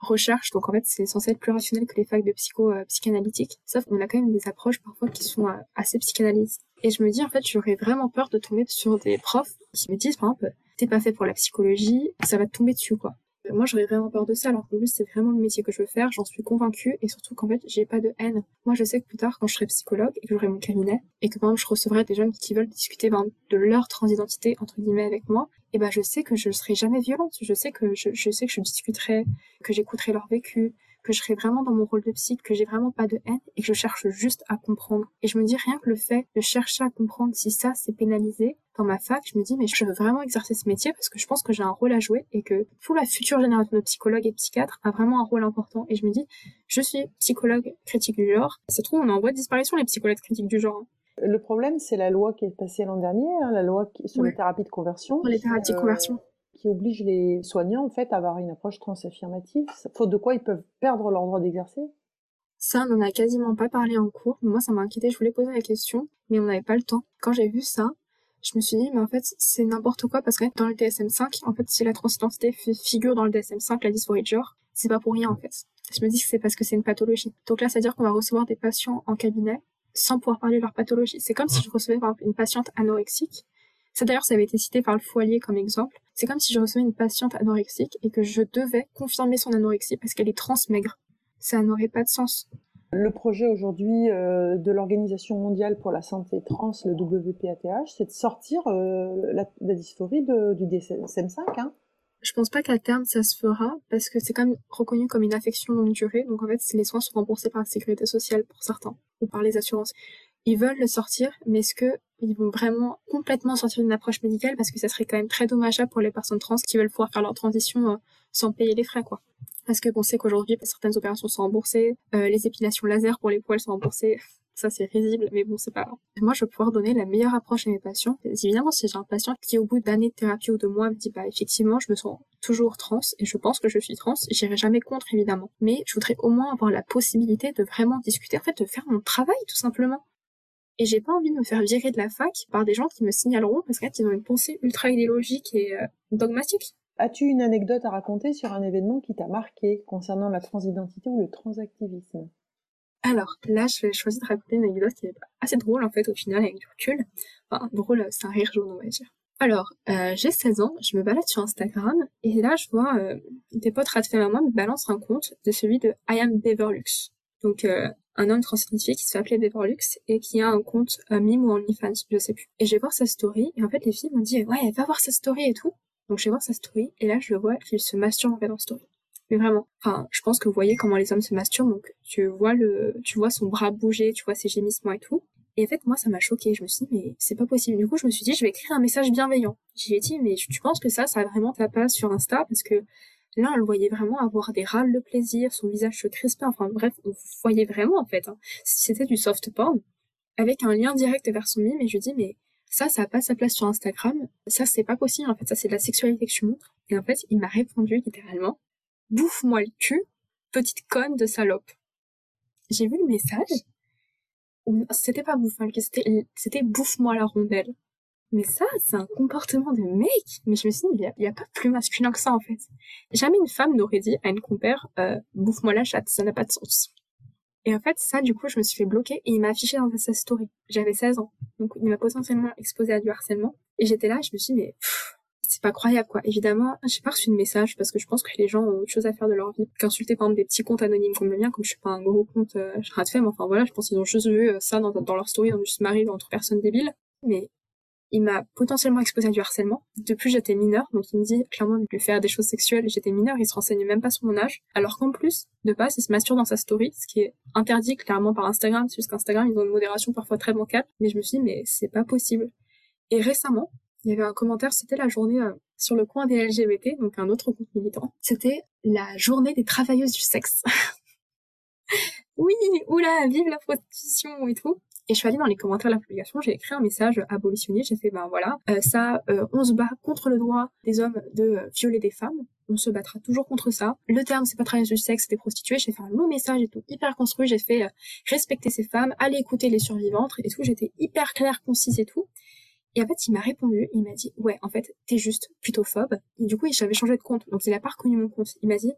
recherche, donc en fait c'est censé être plus rationnel que les facs de psycho euh, psychanalytique, sauf qu'on a quand même des approches parfois qui sont euh, assez psychanalystes. Et je me dis en fait j'aurais vraiment peur de tomber sur des profs qui me disent par exemple t'es pas fait pour la psychologie, ça va te tomber dessus quoi. Moi, j'aurais vraiment peur de ça, alors plus, c'est vraiment le métier que je veux faire, j'en suis convaincue, et surtout qu'en fait, j'ai pas de haine. Moi, je sais que plus tard, quand je serai psychologue, et que j'aurai mon cabinet, et que par exemple, je recevrai des jeunes qui veulent discuter ben, de leur transidentité, entre guillemets, avec moi, et ben, je sais que je serai jamais violente, je sais que je, je sais que je discuterai, que j'écouterai leur vécu, que je serai vraiment dans mon rôle de psy, que j'ai vraiment pas de haine et que je cherche juste à comprendre. Et je me dis rien que le fait de chercher à comprendre si ça c'est pénalisé, dans ma fac, je me dis mais je veux vraiment exercer ce métier parce que je pense que j'ai un rôle à jouer et que toute la future génération de psychologues et psychiatres a vraiment un rôle important. Et je me dis, je suis psychologue critique du genre. Ça se trouve, on est en voie de disparition les psychologues critiques du genre. Le problème, c'est la loi qui est passée l'an dernier, hein, la loi sur les thérapies de conversion. Sur les thérapies de conversion qui oblige les soignants en fait à avoir une approche transaffirmative, faute de quoi ils peuvent perdre leur droit d'exercer Ça, on n'en a quasiment pas parlé en cours. Moi, ça m'a inquiété. Je voulais poser la question, mais on n'avait pas le temps. Quand j'ai vu ça, je me suis dit, mais en fait, c'est n'importe quoi parce que dans le DSM-5, en fait, si la transidentité figure dans le DSM-5, la dysphorie de genre, c'est pas pour rien, en fait. Je me dis que c'est parce que c'est une pathologie. Donc là, c'est-à-dire qu'on va recevoir des patients en cabinet sans pouvoir parler de leur pathologie. C'est comme si je recevais par exemple, une patiente anorexique ça d'ailleurs, ça avait été cité par le foyer comme exemple. C'est comme si je recevais une patiente anorexique et que je devais confirmer son anorexie parce qu'elle est trans maigre. Ça n'aurait pas de sens. Le projet aujourd'hui euh, de l'Organisation mondiale pour la santé trans, le WPATH, c'est de sortir euh, la, dysphorie du DSM-5. Hein. Je pense pas qu'à terme ça se fera parce que c'est quand même reconnu comme une affection longue durée. Donc en fait, les soins sont remboursés par la sécurité sociale pour certains ou par les assurances ils veulent le sortir, mais est-ce que ils vont vraiment complètement sortir d'une approche médicale parce que ça serait quand même très dommageable pour les personnes trans qui veulent pouvoir faire leur transition euh, sans payer les frais, quoi. Parce que on sait qu'aujourd'hui, certaines opérations sont remboursées, euh, les épilations laser pour les poils sont remboursées. Ça, c'est risible, mais bon, c'est pas grave. Moi, je vais pouvoir donner la meilleure approche à mes patients. Évidemment, si j'ai un patient qui, au bout d'années de thérapie ou de mois, me dit, bah, effectivement, je me sens toujours trans et je pense que je suis trans, j'irai jamais contre, évidemment. Mais je voudrais au moins avoir la possibilité de vraiment discuter, en fait, de faire mon travail, tout simplement. Et j'ai pas envie de me faire virer de la fac par des gens qui me signaleront parce qu'ils ont une pensée ultra idéologique et euh, dogmatique. As-tu une anecdote à raconter sur un événement qui t'a marqué concernant la transidentité ou le transactivisme? Alors là, je vais choisir de raconter une anecdote qui est assez drôle en fait au final avec du recul. Enfin, drôle, c'est un rire jaune on va dire. Alors, euh, j'ai 16 ans, je me balade sur Instagram et là je vois euh, des potes ratfait à moi me balancent un compte de celui de I am Beverlux. Donc un homme transidentifié qui se fait appeler Beverlux et qui a un compte euh, Mime ou OnlyFans, je sais plus. Et je vais voir sa story et en fait les filles m'ont dit ouais va voir sa story et tout. Donc je vais voir sa story et là je le vois qu'il se masturbe en fait dans story. Mais vraiment, enfin je pense que vous voyez comment les hommes se masturbent donc tu vois le, tu vois son bras bouger, tu vois ses gémissements et tout. Et en fait, moi, ça m'a choqué. Je me suis dit, mais c'est pas possible. Du coup, je me suis dit, je vais écrire un message bienveillant. J'ai dit, mais tu penses que ça, ça a vraiment ta place sur Insta? Parce que là, on le voyait vraiment avoir des râles de plaisir, son visage se crispait. Enfin, bref, on voyait vraiment, en fait. Hein. C'était du soft porn. Avec un lien direct vers son mime. Et je dis, mais ça, ça a pas sa place sur Instagram. Ça, c'est pas possible. En fait, ça, c'est de la sexualité que tu montres. Et en fait, il m'a répondu littéralement, bouffe-moi le cul, petite conne de salope. J'ai vu le message c'était pas bouffe, c'était, c'était bouffe-moi la rondelle. Mais ça, c'est un comportement de mec. Mais je me suis dit, il y, a, pas plus masculin que ça, en fait. Jamais une femme n'aurait dit à une compère, euh, bouffe-moi la chatte, ça n'a pas de sens. Et en fait, ça, du coup, je me suis fait bloquer et il m'a affiché dans sa story. J'avais 16 ans. Donc, il m'a potentiellement exposé à du harcèlement. Et j'étais là, je me suis dit, mais c'est pas croyable quoi. Évidemment, j'ai pas reçu de message parce que je pense que les gens ont autre chose à faire de leur vie qu'insulter par exemple des petits comptes anonymes comme le mien, comme je suis pas un gros compte euh, de femme. Enfin voilà, je pense qu'ils ont juste vu euh, ça dans, dans leur story, ils ont juste marrer entre personnes débiles. Mais il m'a potentiellement exposé à du harcèlement. Depuis, j'étais mineure, donc il me dit clairement de lui faire des choses sexuelles. J'étais mineure, il se renseigne même pas sur mon âge. Alors qu'en plus, de base, il se masturbe dans sa story, ce qui est interdit clairement par Instagram, qu'Instagram, ils ont une modération parfois très bancale. Mais je me suis dit, mais c'est pas possible. Et récemment, il y avait un commentaire, c'était la journée euh, sur le coin des LGBT, donc un autre groupe militant. C'était la journée des travailleuses du sexe. oui, oula, vive la prostitution et tout. Et je suis allée dans les commentaires de la publication, j'ai écrit un message abolitionniste, j'ai fait ben voilà, euh, ça, euh, on se bat contre le droit des hommes de violer des femmes, on se battra toujours contre ça. Le terme c'est pas travailleuse du sexe, c'est prostituée. J'ai fait un long message et tout, hyper construit. J'ai fait respecter ces femmes, aller écouter les survivantes et tout. J'étais hyper claire, concise et tout. Et en fait, il m'a répondu, il m'a dit, ouais, en fait, t'es juste plutôt phobe. Et du coup, j'avais changé de compte, donc il a pas reconnu mon compte. Il m'a dit,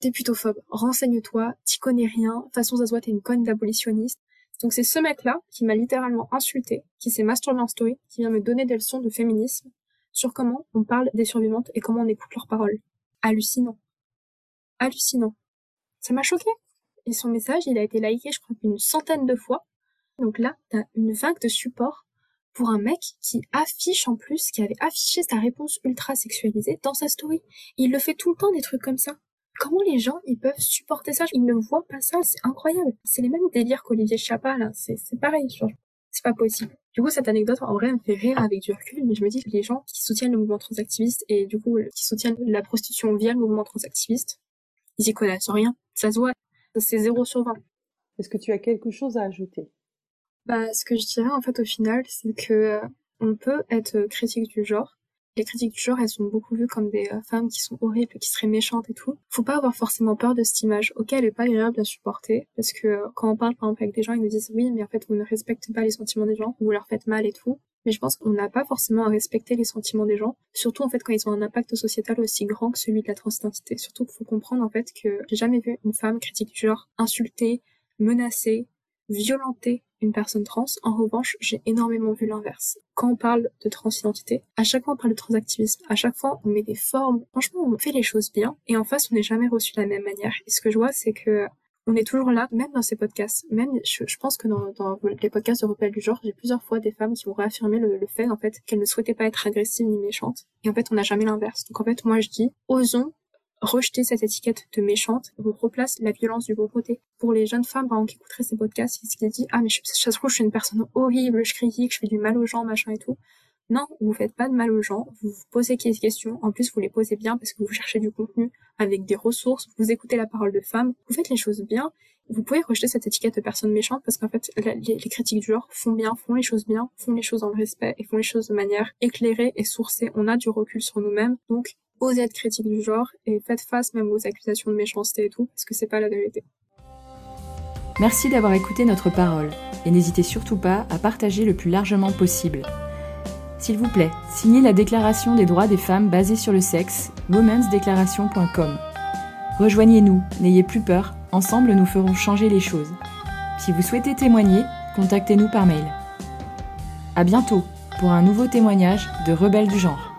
t'es plutôt phobe, renseigne-toi, t'y connais rien, façon, ça t'es une conne d'abolitionniste. Donc c'est ce mec-là qui m'a littéralement insulté, qui s'est masturbé en story, qui vient me donner des leçons de féminisme sur comment on parle des survivantes et comment on écoute leurs paroles. Hallucinant. Hallucinant. Ça m'a choqué. Et son message, il a été liké, je crois, une centaine de fois. Donc là, t'as une vague de support pour un mec qui affiche en plus, qui avait affiché sa réponse ultra sexualisée dans sa story. Il le fait tout le temps des trucs comme ça. Comment les gens ils peuvent supporter ça? Ils ne voient pas ça, c'est incroyable. C'est les mêmes délires qu'Olivier Chapa là, c'est pareil, c'est pas possible. Du coup, cette anecdote en vrai me fait rire avec du recul, mais je me dis que les gens qui soutiennent le mouvement transactiviste et du coup qui soutiennent la prostitution via le mouvement transactiviste, ils y connaissent rien. Ça se voit, c'est 0 sur 20. Est-ce que tu as quelque chose à ajouter? Bah, ce que je dirais en fait au final, c'est que euh, on peut être critique du genre. Les critiques du genre, elles sont beaucoup vues comme des euh, femmes qui sont horribles, qui seraient méchantes et tout. Faut pas avoir forcément peur de cette image. Ok, elle est pas agréable à supporter, parce que euh, quand on parle par exemple avec des gens, ils nous disent oui, mais en fait vous ne respectez pas les sentiments des gens, vous leur faites mal et tout. Mais je pense qu'on n'a pas forcément à respecter les sentiments des gens, surtout en fait quand ils ont un impact sociétal aussi grand que celui de la transidentité. Surtout qu'il faut comprendre en fait que j'ai jamais vu une femme critique du genre insulter, menacer, violenter une personne trans. En revanche, j'ai énormément vu l'inverse. Quand on parle de transidentité, à chaque fois on parle de transactivisme, à chaque fois on met des formes. Franchement, on fait les choses bien et en face, on n'est jamais reçu de la même manière. Et ce que je vois, c'est que on est toujours là, même dans ces podcasts. Même, je, pense que dans, les podcasts de Repel du genre, j'ai plusieurs fois des femmes qui ont réaffirmé le, fait, en fait, qu'elles ne souhaitaient pas être agressives ni méchantes. Et en fait, on n'a jamais l'inverse. Donc en fait, moi je dis, osons rejeter cette étiquette de méchante, on replace la violence du bon côté. Pour les jeunes femmes, exemple, qui écouteraient ces podcasts, qui se disent, ah, mais je, ça se trouve, je suis une personne horrible, je critique, je fais du mal aux gens, machin et tout. Non, vous faites pas de mal aux gens, vous vous posez des questions, en plus vous les posez bien parce que vous cherchez du contenu avec des ressources, vous écoutez la parole de femmes, vous faites les choses bien, vous pouvez rejeter cette étiquette de personne méchante parce qu'en fait les, les, critiques du genre font bien, font les choses bien, font les choses dans le respect et font les choses de manière éclairée et sourcée. On a du recul sur nous-mêmes, donc osez être critique du genre et faites face même aux accusations de méchanceté et tout, parce que c'est pas la vérité. Merci d'avoir écouté notre parole et n'hésitez surtout pas à partager le plus largement possible. S'il vous plaît, signez la Déclaration des droits des femmes basée sur le sexe, womensdeclaration.com. Rejoignez-nous, n'ayez plus peur, ensemble nous ferons changer les choses. Si vous souhaitez témoigner, contactez-nous par mail. À bientôt pour un nouveau témoignage de Rebelles du genre.